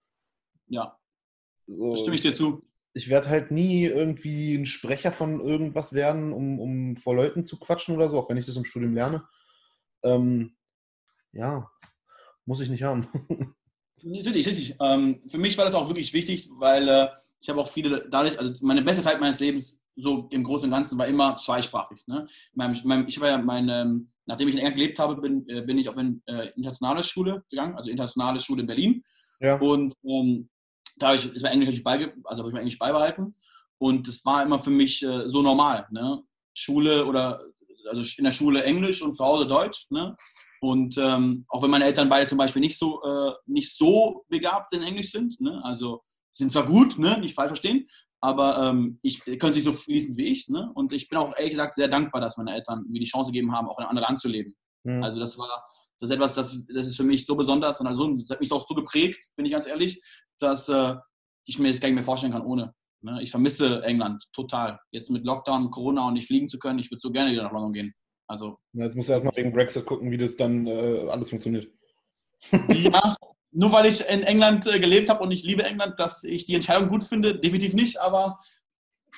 Ja. So, stimme ich dir zu. Ich werde halt nie irgendwie ein Sprecher von irgendwas werden, um, um vor Leuten zu quatschen oder so, auch wenn ich das im Studium lerne. Ähm, ja, muss ich nicht haben. Richtig, richtig. Ähm, für mich war das auch wirklich wichtig, weil äh, ich habe auch viele, dadurch, also meine beste Zeit meines Lebens, so im Großen und Ganzen, war immer zweisprachig. Ne? Mein, mein, ich war ja meine, nachdem ich in England gelebt habe, bin, äh, bin ich auf eine äh, internationale Schule gegangen, also internationale Schule in Berlin. Ja. Und ähm, da habe ich, ist mir Englisch natürlich also habe ich mir Englisch beibehalten. Und das war immer für mich äh, so normal. Ne? Schule oder also in der Schule Englisch und zu Hause Deutsch. Ne? Und ähm, auch wenn meine Eltern beide zum Beispiel nicht so, äh, nicht so begabt in Englisch sind, ne? also sind zwar gut, ne? nicht falsch verstehen, aber ähm, ich, können sich so fließend wie ich. Ne? Und ich bin auch ehrlich gesagt sehr dankbar, dass meine Eltern mir die Chance gegeben haben, auch in einem anderen Land zu leben. Mhm. Also das war das ist etwas, das, das ist für mich so besonders und also, das hat mich auch so geprägt, bin ich ganz ehrlich, dass äh, ich mir das gar nicht mehr vorstellen kann ohne. Ne? Ich vermisse England total. Jetzt mit Lockdown, Corona und nicht fliegen zu können, ich würde so gerne wieder nach London gehen. Also, jetzt musst du erstmal wegen Brexit gucken, wie das dann äh, alles funktioniert. Ja, nur weil ich in England äh, gelebt habe und ich liebe England, dass ich die Entscheidung gut finde, definitiv nicht, aber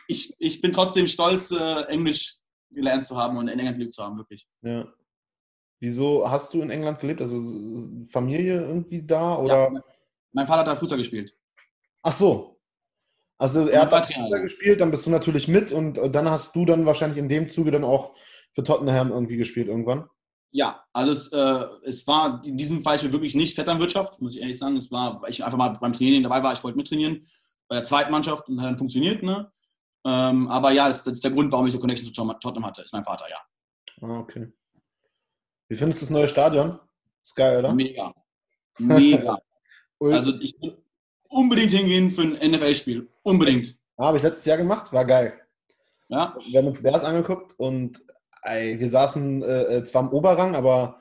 ich, ich bin trotzdem stolz, äh, Englisch gelernt zu haben und in England gelebt zu haben, wirklich. Ja. Wieso hast du in England gelebt? Also Familie irgendwie da? Oder? Ja, mein Vater hat da Fußball gespielt. Ach so. Also er hat da Fußball gespielt, dann bist du natürlich mit und dann hast du dann wahrscheinlich in dem Zuge dann auch für Tottenham irgendwie gespielt irgendwann? Ja, also es, äh, es war in diesem Fall wirklich nicht Vetternwirtschaft, muss ich ehrlich sagen. Es war, weil ich einfach mal beim Training dabei war, ich wollte mittrainieren bei der zweiten Mannschaft und hat dann funktioniert. Ne? Ähm, aber ja, das, das, ist der Grund, warum ich so Connection zu Tottenham hatte. Ist mein Vater, ja. Ah, okay. Wie findest du das neue Stadion? Ist geil, oder? Mega. Mega. also ich will unbedingt hingehen für ein NFL-Spiel. Unbedingt. Ah, Habe ich letztes Jahr gemacht, war geil. Ja. Wir haben uns Bears angeguckt und ey, wir saßen äh, zwar im Oberrang, aber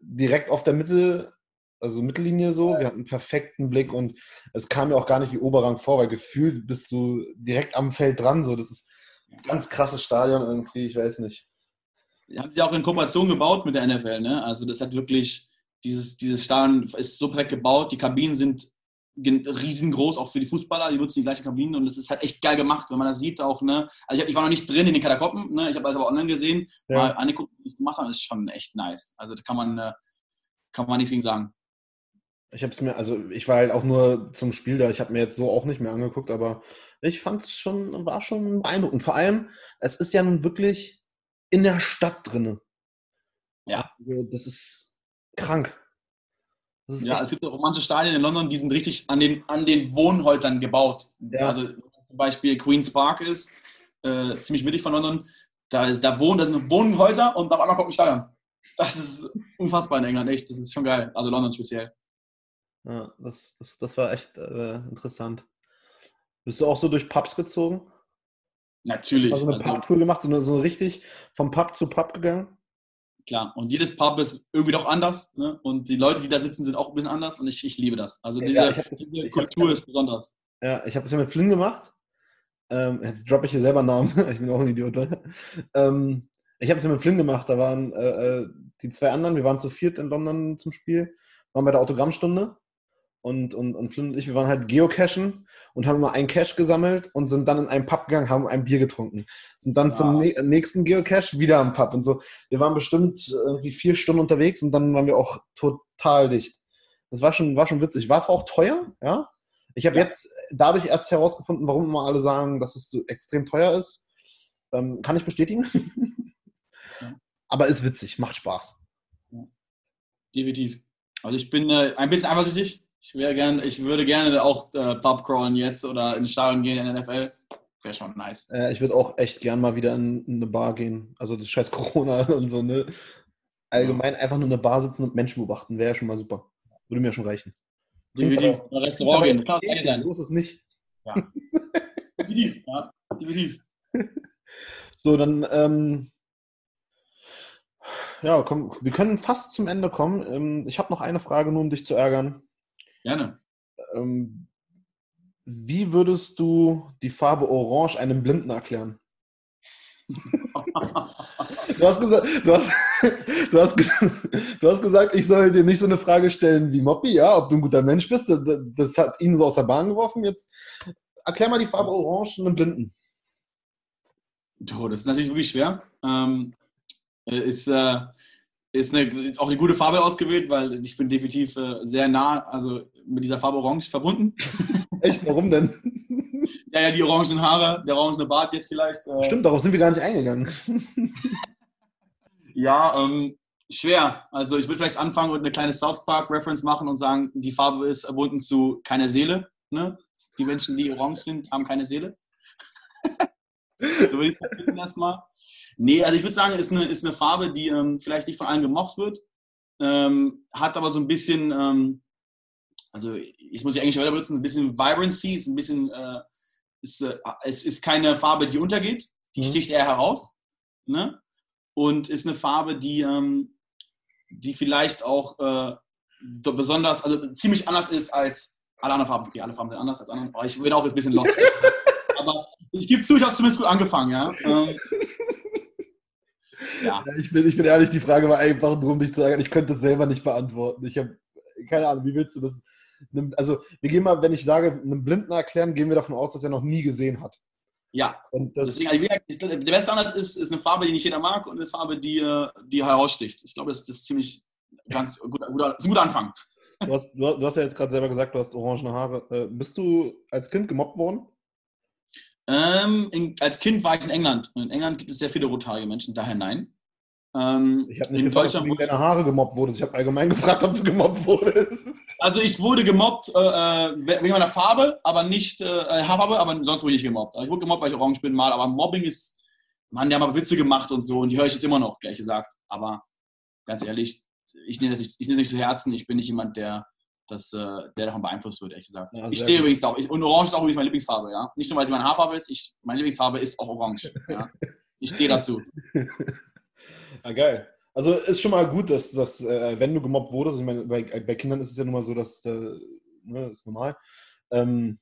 direkt auf der Mitte, also Mittellinie so. Wir hatten einen perfekten Blick und es kam mir auch gar nicht wie Oberrang vor, weil gefühlt bist du direkt am Feld dran. So, das ist ein ganz krasses Stadion irgendwie, ich weiß nicht. Haben sie auch in Kooperation gebaut mit der NFL, ne? Also das hat wirklich, dieses, dieses Stadion ist so perfekt gebaut, die Kabinen sind riesengroß, auch für die Fußballer, die nutzen die gleichen Kabinen und es ist halt echt geil gemacht, wenn man das sieht auch, ne? Also ich, ich war noch nicht drin in den Katakomben, ne? Ich habe das aber online gesehen, ja. mal angeguckt, was ich gemacht habe, ist schon echt nice. Also da kann man, äh, kann man nichts gegen sagen. Ich habe es mir, also ich war halt auch nur zum Spiel da, ich habe mir jetzt so auch nicht mehr angeguckt, aber ich fand es schon, war schon beeindruckend. Vor allem, es ist ja nun wirklich in der Stadt drinne. Ja. Also das ist krank. Ja, es gibt romantische Stadien in London, die sind richtig an den, an den Wohnhäusern gebaut. Ja. Also zum Beispiel Queen's Park ist äh, ziemlich mittig von London. Da, da wohnen, da sind Wohnhäuser und auf einmal kommt ein Stadion. Das ist unfassbar in England, echt. Das ist schon geil. Also London speziell. Ja, das, das, das war echt äh, interessant. Bist du auch so durch Pubs gezogen? Natürlich. Also eine also, Pub-Tour gemacht, so, eine, so richtig vom Pub zu Pub gegangen? Klar. Und jedes Pub ist irgendwie doch anders. Ne? Und die Leute, die da sitzen, sind auch ein bisschen anders. Und ich, ich liebe das. Also diese, ja, das, diese Kultur ist besonders. Ja, ich habe das ja mit Flynn gemacht. Ähm, jetzt droppe ich hier selber Namen. ich bin auch ein Idiot. Ähm, ich habe es ja mit Flynn gemacht. Da waren äh, äh, die zwei anderen. Wir waren zu viert in London zum Spiel. Waren bei der Autogrammstunde und, und, und Flynn und ich, wir waren halt geocachen und haben immer einen Cache gesammelt und sind dann in einen Pub gegangen, haben ein Bier getrunken. Sind dann ja. zum nächsten Geocache wieder am Pub und so. Wir waren bestimmt irgendwie vier Stunden unterwegs und dann waren wir auch total dicht. Das war schon, war schon witzig. War zwar auch teuer, ja. Ich habe ja. jetzt dadurch erst herausgefunden, warum immer alle sagen, dass es so extrem teuer ist. Ähm, kann ich bestätigen. ja. Aber ist witzig, macht Spaß. Definitiv. Also ich bin äh, ein bisschen eifersüchtig, ich, gern, ich würde gerne auch äh, Pub crawlen jetzt oder in den Stadion gehen in der NFL. Wäre schon nice. Äh, ich würde auch echt gern mal wieder in, in, eine Bar gehen. Also das scheiß Corona und so, ne? Allgemein ja. einfach nur in einer Bar sitzen und Menschen beobachten, wäre ja schon mal super. Würde mir schon reichen. Definitiv. Ein Restaurant gehen. Klar, sein. So ist es nicht. Ja. definitiv, ja. Definitiv. So, dann, ähm, ja, komm, wir können fast zum Ende kommen. Ähm, ich habe noch eine Frage, nur um dich zu ärgern. Gerne. Ähm, wie würdest du die Farbe Orange einem Blinden erklären? du, hast gesagt, du, hast, du, hast, du hast gesagt, ich soll dir nicht so eine Frage stellen wie Moppy, ja, ob du ein guter Mensch bist. Das, hat ihn so aus der Bahn geworfen. Jetzt erklär mal die Farbe Orange einem Blinden. Oh, das ist natürlich wirklich schwer. Ähm, ist, äh, ist eine, auch eine gute Farbe ausgewählt, weil ich bin definitiv äh, sehr nah, also mit dieser Farbe Orange verbunden. Echt? Warum denn? ja, ja, die orangen Haare, der orangene Bart jetzt vielleicht. Äh Stimmt, darauf sind wir gar nicht eingegangen. ja, ähm, schwer. Also ich würde vielleicht anfangen und eine kleine South Park-Reference machen und sagen, die Farbe ist verbunden zu keine Seele. Ne? Die Menschen, die orange sind, haben keine Seele. so würde ich das erstmal. Nee, also ich würde sagen, ist eine, ist eine Farbe, die ähm, vielleicht nicht von allen gemocht wird, ähm, hat aber so ein bisschen, ähm, also ich muss die englische Wörter benutzen, ein bisschen Vibrancy, ist ein bisschen, äh, ist, äh, es ist keine Farbe, die untergeht, die mhm. sticht eher heraus. Ne? Und ist eine Farbe, die, ähm, die vielleicht auch äh, besonders, also ziemlich anders ist als alle anderen Farben. Okay, alle Farben sind anders als andere, aber ich bin auch ein bisschen lost. aber ich gebe zu, ich habe zumindest gut angefangen, ja. Ja. Ich, bin, ich bin ehrlich, die Frage war einfach nur, um dich zu ärgern. Ich könnte es selber nicht beantworten. Ich habe keine Ahnung, wie willst du das? Also, wir gehen mal, wenn ich sage, einem Blinden erklären, gehen wir davon aus, dass er noch nie gesehen hat. Ja. Und das Deswegen, also, der beste Ansatz ist, ist eine Farbe, die nicht jeder mag und eine Farbe, die, die heraussticht. Ich glaube, das, das ist ziemlich ganz guter, guter, ein guter Anfang. Du hast, du hast ja jetzt gerade selber gesagt, du hast orangene Haare. Äh, bist du als Kind gemobbt worden? Ähm, in, als Kind war ich in England. Und in England gibt es sehr viele rothaarige Menschen, daher nein. Ähm, ich habe nicht in gefragt, Deutschland, ob du deiner Haare gemobbt wurdest. Ich habe allgemein gefragt, ob du gemobbt wurdest. Also ich wurde gemobbt äh, äh wegen meiner Farbe, aber nicht äh, Haarfarbe, aber sonst wurde ich gemobbt. Also ich wurde gemobbt, weil ich orange bin mal, aber Mobbing ist, man, die haben aber Witze gemacht und so und die höre ich jetzt immer noch, gleich gesagt. Aber ganz ehrlich, ich nehme das nicht, ich nehme das nicht zu Herzen. Ich bin nicht jemand, der das, äh, der davon beeinflusst wird, ehrlich gesagt. Ja, ich stehe übrigens auch. Ich, und Orange ist auch übrigens meine Lieblingsfarbe, ja. Nicht nur, weil sie meine Haarfarbe ist, ich, meine Lieblingsfarbe ist auch Orange. Ja. Ich stehe dazu. Ja, geil. Also ist schon mal gut, dass, dass äh, wenn du gemobbt wurdest, ich meine, bei, bei Kindern ist es ja nun mal so, dass äh, ne, ist normal. Ähm,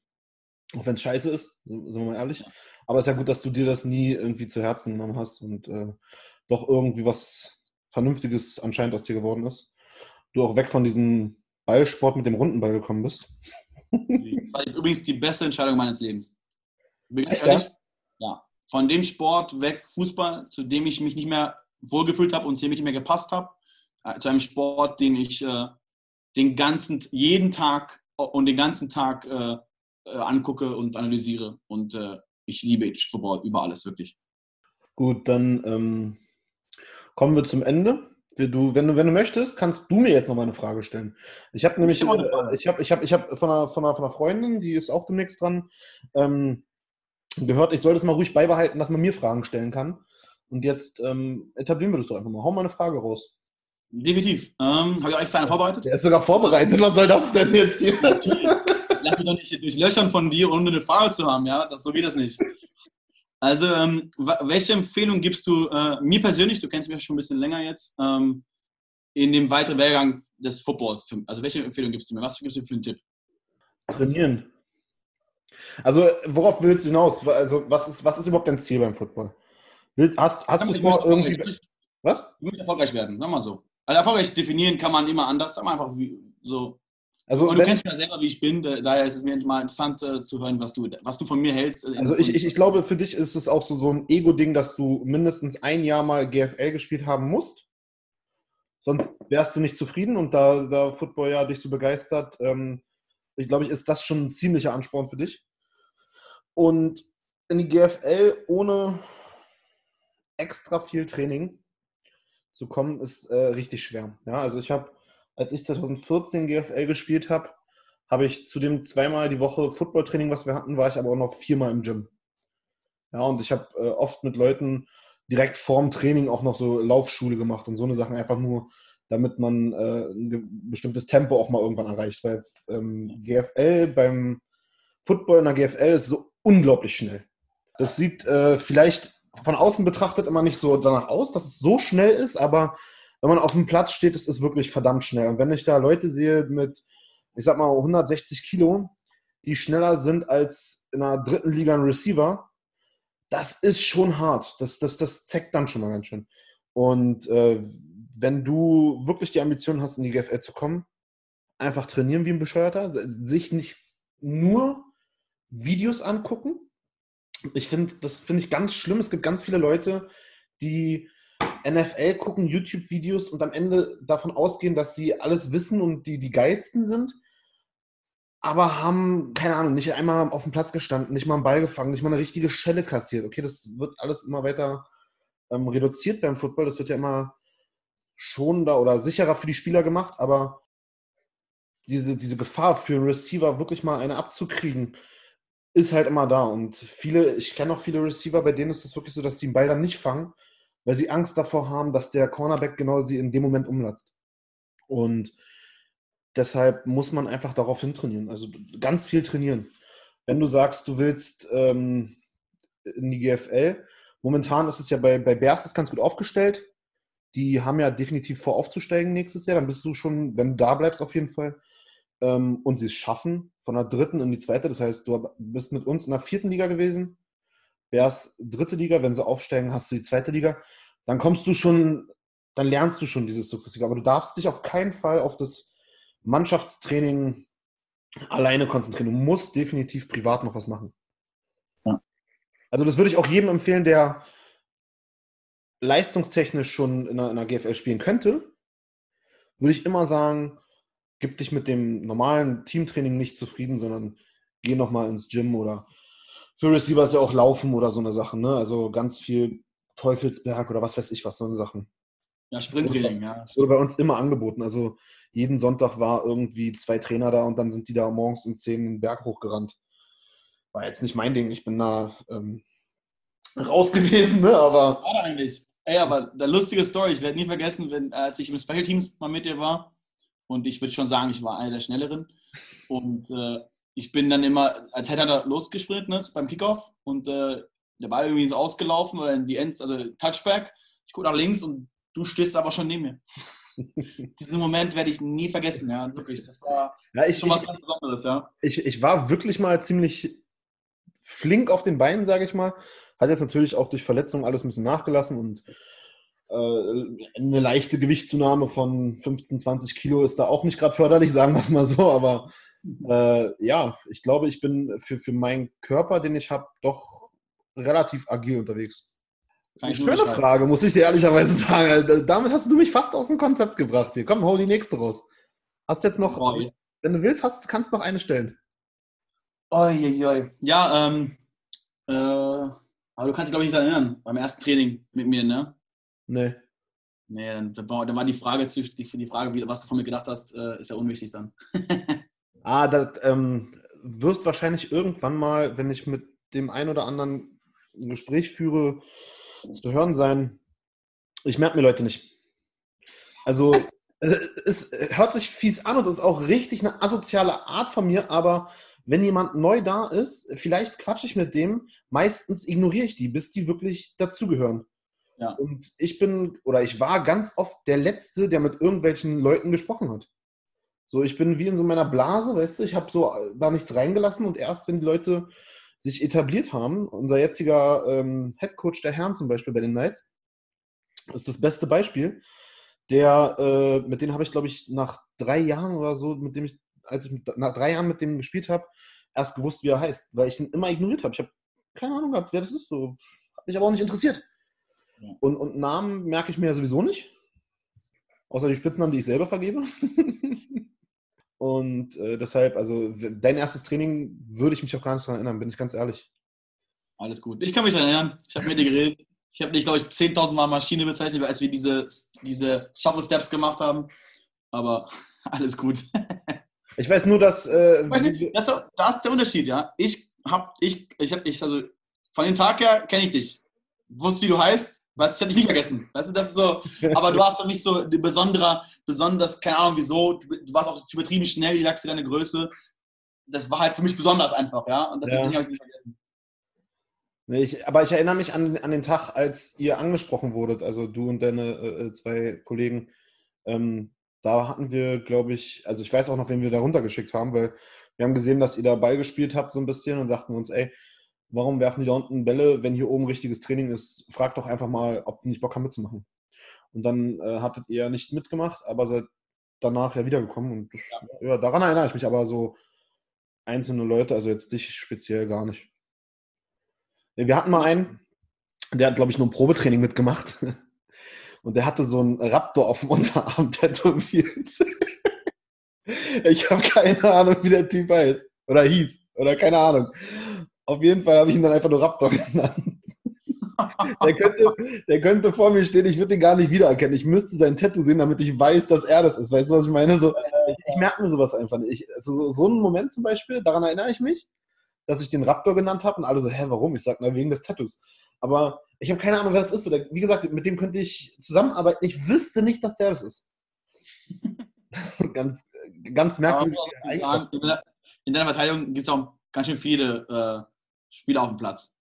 auch wenn es scheiße ist, sind wir mal ehrlich. Aber es ist ja gut, dass du dir das nie irgendwie zu Herzen genommen hast und äh, doch irgendwie was Vernünftiges anscheinend aus dir geworden ist. Du auch weg von diesem Ballsport mit dem runden Ball gekommen bist. war übrigens die beste Entscheidung meines Lebens. Echt, ehrlich, ja? ja. Von dem Sport weg, Fußball, zu dem ich mich nicht mehr wohlgefühlt habe und dem ich nicht mehr gepasst habe, äh, zu einem Sport, den ich äh, den ganzen, jeden Tag und den ganzen Tag äh, äh angucke und analysiere. Und äh, ich liebe Football über alles, wirklich. Gut, dann ähm, kommen wir zum Ende. Du, wenn, du, wenn du möchtest, kannst du mir jetzt noch mal eine Frage stellen. Ich habe nämlich, ich habe ich hab, ich hab, ich hab von, einer, von, einer, von einer Freundin, die ist auch demnächst dran, ähm, gehört, ich soll das mal ruhig beibehalten, dass man mir Fragen stellen kann. Und jetzt ähm, etablieren wir das doch einfach mal. Hau mal eine Frage raus. Definitiv. Ähm, Habe ich auch extra eine vorbereitet? Der ist sogar vorbereitet. Was soll das denn jetzt hier? Lass mich doch nicht durchlöchern von dir, ohne eine Frage zu haben. Ja, das, so geht das nicht. Also, ähm, welche Empfehlung gibst du äh, mir persönlich, du kennst mich ja schon ein bisschen länger jetzt, ähm, in dem weiteren Wehrgang des Footballs? Also, welche Empfehlung gibst du mir? Was gibst du für einen Tipp? Trainieren. Also, worauf willst du hinaus? Also, was ist, was ist überhaupt dein Ziel beim Football? Hast, hast du vor, irgendwie. Was? Du musst erfolgreich werden, sag mal so. Also, erfolgreich definieren kann man immer anders, aber einfach wie, so. Also, und du kennst mich ja selber, wie ich bin, daher ist es mir mal interessant äh, zu hören, was du, was du von mir hältst. Äh, also ich, ich, ich glaube, für dich ist es auch so, so ein Ego-Ding, dass du mindestens ein Jahr mal GFL gespielt haben musst. Sonst wärst du nicht zufrieden und da, da Football ja dich so begeistert, ähm, ich glaube, ich, ist das schon ein ziemlicher Ansporn für dich. Und in die GFL ohne extra viel Training zu kommen, ist äh, richtig schwer. Ja, also ich habe, als ich 2014 GFL gespielt habe, habe ich zu dem zweimal die Woche Footballtraining, was wir hatten, war ich aber auch noch viermal im Gym. Ja, und ich habe äh, oft mit Leuten direkt vorm Training auch noch so Laufschule gemacht und so eine Sachen einfach nur, damit man äh, ein bestimmtes Tempo auch mal irgendwann erreicht. Weil ähm, GFL beim Football in der GFL ist so unglaublich schnell. Das sieht äh, vielleicht von außen betrachtet immer nicht so danach aus, dass es so schnell ist, aber wenn man auf dem Platz steht, ist es wirklich verdammt schnell. Und wenn ich da Leute sehe mit, ich sag mal, 160 Kilo, die schneller sind als in der dritten Liga ein Receiver, das ist schon hart. Das, das, das zeckt dann schon mal ganz schön. Und äh, wenn du wirklich die Ambition hast, in die GFL zu kommen, einfach trainieren wie ein Bescheuerter, sich nicht nur Videos angucken, ich finde, das finde ich ganz schlimm. Es gibt ganz viele Leute, die NFL gucken, YouTube-Videos und am Ende davon ausgehen, dass sie alles wissen und die die geilsten sind, aber haben, keine Ahnung, nicht einmal auf dem Platz gestanden, nicht mal einen Ball gefangen, nicht mal eine richtige Schelle kassiert. Okay, das wird alles immer weiter ähm, reduziert beim Football. Das wird ja immer schonender oder sicherer für die Spieler gemacht, aber diese, diese Gefahr für einen Receiver wirklich mal eine abzukriegen, ist halt immer da. Und viele, ich kenne auch viele Receiver, bei denen ist es wirklich so, dass sie den Ball dann nicht fangen, weil sie Angst davor haben, dass der Cornerback genau sie in dem Moment umlatzt. Und deshalb muss man einfach darauf hintrainieren. Also ganz viel trainieren. Wenn du sagst, du willst ähm, in die GFL, momentan ist es ja bei, bei Bears ganz gut aufgestellt. Die haben ja definitiv vor aufzusteigen nächstes Jahr. Dann bist du schon, wenn du da bleibst, auf jeden Fall ähm, und sie es schaffen, von der dritten in die zweite. Das heißt, du bist mit uns in der vierten Liga gewesen, wärst dritte Liga, wenn sie aufsteigen, hast du die zweite Liga. Dann kommst du schon, dann lernst du schon dieses sukzessive. Aber du darfst dich auf keinen Fall auf das Mannschaftstraining alleine konzentrieren. Du musst definitiv privat noch was machen. Ja. Also das würde ich auch jedem empfehlen, der leistungstechnisch schon in einer, in einer GFL spielen könnte, würde ich immer sagen, gib dich mit dem normalen Teamtraining nicht zufrieden, sondern geh nochmal ins Gym oder für Receiver ist ja auch Laufen oder so eine Sache, ne? Also ganz viel Teufelsberg oder was weiß ich was, so eine Sachen. Ja, Sprinttraining, ja. Wurde bei uns immer angeboten. Also jeden Sonntag war irgendwie zwei Trainer da und dann sind die da morgens um 10 den Berg hochgerannt. War jetzt nicht mein Ding, ich bin da ähm, raus gewesen, ne? aber. War eigentlich. Ey, aber der lustige Story, ich werde nie vergessen, wenn, als ich im Special Teams mal mit dir war und ich würde schon sagen, ich war einer der Schnelleren und äh, ich bin dann immer als Header losgesprintet ne, beim Kickoff und äh, der Ball irgendwie ist ausgelaufen oder in die Ends, also Touchback. Ich gucke nach links und du stehst aber schon neben mir. Diesen Moment werde ich nie vergessen, ja, wirklich. Das war ja, ich, schon was ich, ganz Besonderes, ja. Ich, ich war wirklich mal ziemlich flink auf den Beinen, sage ich mal. Hat jetzt natürlich auch durch Verletzungen alles ein bisschen nachgelassen und äh, eine leichte Gewichtszunahme von 15, 20 Kilo ist da auch nicht gerade förderlich, sagen wir es mal so. Aber äh, ja, ich glaube, ich bin für, für meinen Körper, den ich habe, doch relativ agil unterwegs. Eine schöne Frage, muss ich dir ehrlicherweise sagen. Damit hast du mich fast aus dem Konzept gebracht hier. Komm, hol die nächste raus. Hast jetzt noch, oh, wenn du willst, hast, kannst du noch eine stellen. Oi. Ja, ähm, äh, aber du kannst dich, glaube ich, nicht erinnern, beim ersten Training mit mir, ne? Nee. Nee, dann, dann war die Frage, die, die Frage, was du von mir gedacht hast, äh, ist ja unwichtig dann. ah, das ähm, wirst wahrscheinlich irgendwann mal, wenn ich mit dem einen oder anderen ein Gespräch führe, zu hören sein. Ich merke mir Leute nicht. Also, es hört sich fies an und ist auch richtig eine asoziale Art von mir, aber wenn jemand neu da ist, vielleicht quatsche ich mit dem, meistens ignoriere ich die, bis die wirklich dazugehören. Ja. Und ich bin oder ich war ganz oft der Letzte, der mit irgendwelchen Leuten gesprochen hat. So, ich bin wie in so meiner Blase, weißt du, ich habe so da nichts reingelassen und erst wenn die Leute sich etabliert haben, unser jetziger ähm, Head Coach der Herren zum Beispiel bei den Knights, ist das beste Beispiel. Der, äh, mit dem habe ich, glaube ich, nach drei Jahren oder so, mit dem ich, als ich mit, nach drei Jahren mit dem gespielt habe, erst gewusst, wie er heißt, weil ich ihn immer ignoriert habe. Ich habe keine Ahnung gehabt, wer das ist. So. Hat mich aber auch nicht interessiert. Und, und Namen merke ich mir ja sowieso nicht. Außer die Spitznamen, die ich selber vergebe. und äh, deshalb, also dein erstes Training würde ich mich auch gar nicht daran erinnern, bin ich ganz ehrlich. Alles gut. Ich kann mich daran erinnern. Ich habe mit dir geredet. Ich habe dich, glaube ich, 10.000 Mal Maschine bezeichnet, als wir diese, diese Shuffle Steps gemacht haben. Aber alles gut. ich weiß nur, dass. Äh, das, das ist der Unterschied, ja. Ich habe, ich, ich habe, ich, also von dem Tag her kenne ich dich. Wusste, wie du heißt, Weißt ich habe dich nicht vergessen. Weißt du, das ist so, aber du hast doch nicht so besonderer, besonders, keine Ahnung wieso, du, du warst auch übertrieben schnell, wie gesagt, für deine Größe. Das war halt für mich besonders einfach, ja. Und deswegen ja. habe ich nicht vergessen. Nee, ich, aber ich erinnere mich an, an den Tag, als ihr angesprochen wurdet, also du und deine äh, zwei Kollegen. Ähm, da hatten wir, glaube ich, also ich weiß auch noch, wen wir da runtergeschickt haben, weil wir haben gesehen, dass ihr da Ball gespielt habt so ein bisschen und dachten uns, ey, warum werfen die da unten Bälle, wenn hier oben richtiges Training ist? Fragt doch einfach mal, ob die nicht Bock haben mitzumachen. Und dann äh, hattet ihr ja nicht mitgemacht, aber seid danach ja wiedergekommen. Und ja. ja, daran erinnere ich mich, aber so einzelne Leute, also jetzt dich speziell gar nicht. Wir hatten mal einen, der hat, glaube ich, nur ein Probetraining mitgemacht. Und der hatte so einen Raptor auf dem Unterarm tätowiert. ich habe keine Ahnung, wie der Typ heißt. Oder hieß. Oder keine Ahnung. Auf jeden Fall habe ich ihn dann einfach nur Raptor genannt. der, könnte, der könnte vor mir stehen, ich würde ihn gar nicht wiedererkennen. Ich müsste sein Tattoo sehen, damit ich weiß, dass er das ist. Weißt du, was ich meine? So, ich, ich merke mir sowas einfach nicht. Ich, also so, so einen Moment zum Beispiel, daran erinnere ich mich, dass ich den Raptor genannt habe und alle so, hä, warum? Ich sage, na, wegen des Tattoos. Aber ich habe keine Ahnung, wer das ist. Oder wie gesagt, mit dem könnte ich zusammenarbeiten. Ich wüsste nicht, dass der das ist. ganz, ganz merkwürdig. In deiner Verteidigung gibt es auch ganz schön viele äh, Spieler auf dem Platz.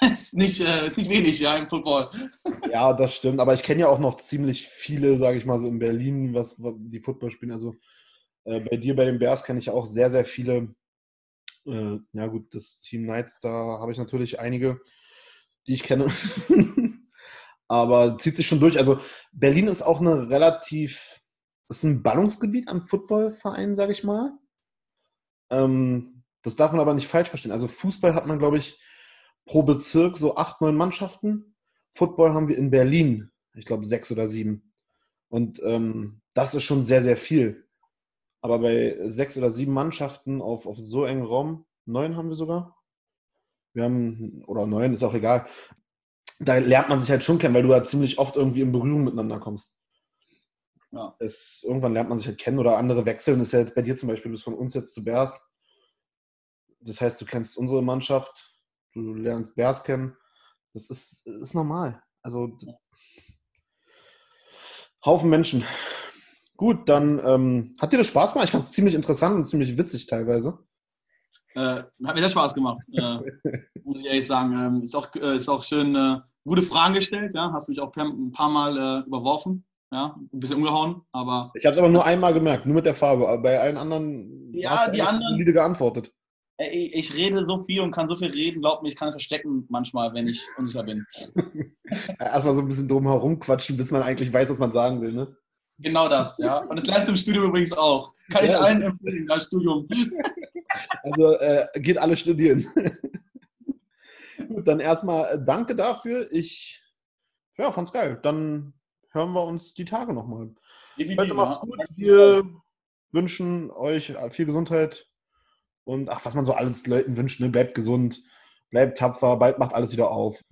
ist, nicht, äh, ist nicht wenig, ja, im Football. ja, das stimmt. Aber ich kenne ja auch noch ziemlich viele, sage ich mal, so in Berlin, was, was die Football spielen. Also äh, bei dir, bei den Bears, kenne ich auch sehr, sehr viele. Äh, ja, gut, das Team Knights, da habe ich natürlich einige, die ich kenne. Aber zieht sich schon durch. Also Berlin ist auch eine relativ, ist ein Ballungsgebiet an Footballvereinen, sage ich mal. Ähm, das darf man aber nicht falsch verstehen. Also Fußball hat man, glaube ich, pro Bezirk so acht, neun Mannschaften. Football haben wir in Berlin, ich glaube, sechs oder sieben. Und ähm, das ist schon sehr, sehr viel. Aber bei sechs oder sieben Mannschaften auf, auf so engen Raum, neun haben wir sogar. Wir haben, oder neun, ist auch egal. Da lernt man sich halt schon kennen, weil du ja ziemlich oft irgendwie in Berührung miteinander kommst. Ja. Es, irgendwann lernt man sich halt kennen oder andere wechseln. Das ist ja jetzt bei dir zum Beispiel, du bist von uns jetzt zu Bears. Das heißt, du kennst unsere Mannschaft, du lernst Bears kennen. Das ist, ist normal. Also Haufen Menschen. Gut, dann ähm, hat dir das Spaß gemacht? Ich fand es ziemlich interessant und ziemlich witzig teilweise. Äh, hat mir sehr Spaß gemacht, äh, muss ich ehrlich sagen. Ähm, ist, auch, äh, ist auch schön, äh, gute Fragen gestellt, ja. Hast mich auch ein paar Mal äh, überworfen, ja, ein bisschen umgehauen, aber. Ich habe es aber nur einmal gemerkt, nur mit der Farbe. Bei allen anderen ja, hast die anderen, geantwortet. Ich, ich, rede so viel und kann so viel reden, glaub mir, ich kann es verstecken manchmal, wenn ich unsicher bin. Erstmal so ein bisschen drum herum quatschen, bis man eigentlich weiß, was man sagen will, ne? Genau das, ja. Und das lernst du im Studium übrigens auch. Kann ja, ich allen empfehlen, als Studium. Also äh, geht alle studieren. Gut, dann erstmal äh, danke dafür. Ich ja, fand's geil. Dann hören wir uns die Tage nochmal. Heute macht's gut. Wir wünschen euch viel Gesundheit und ach, was man so alles Leuten wünscht. Ne? Bleibt gesund, bleibt tapfer, bald macht alles wieder auf.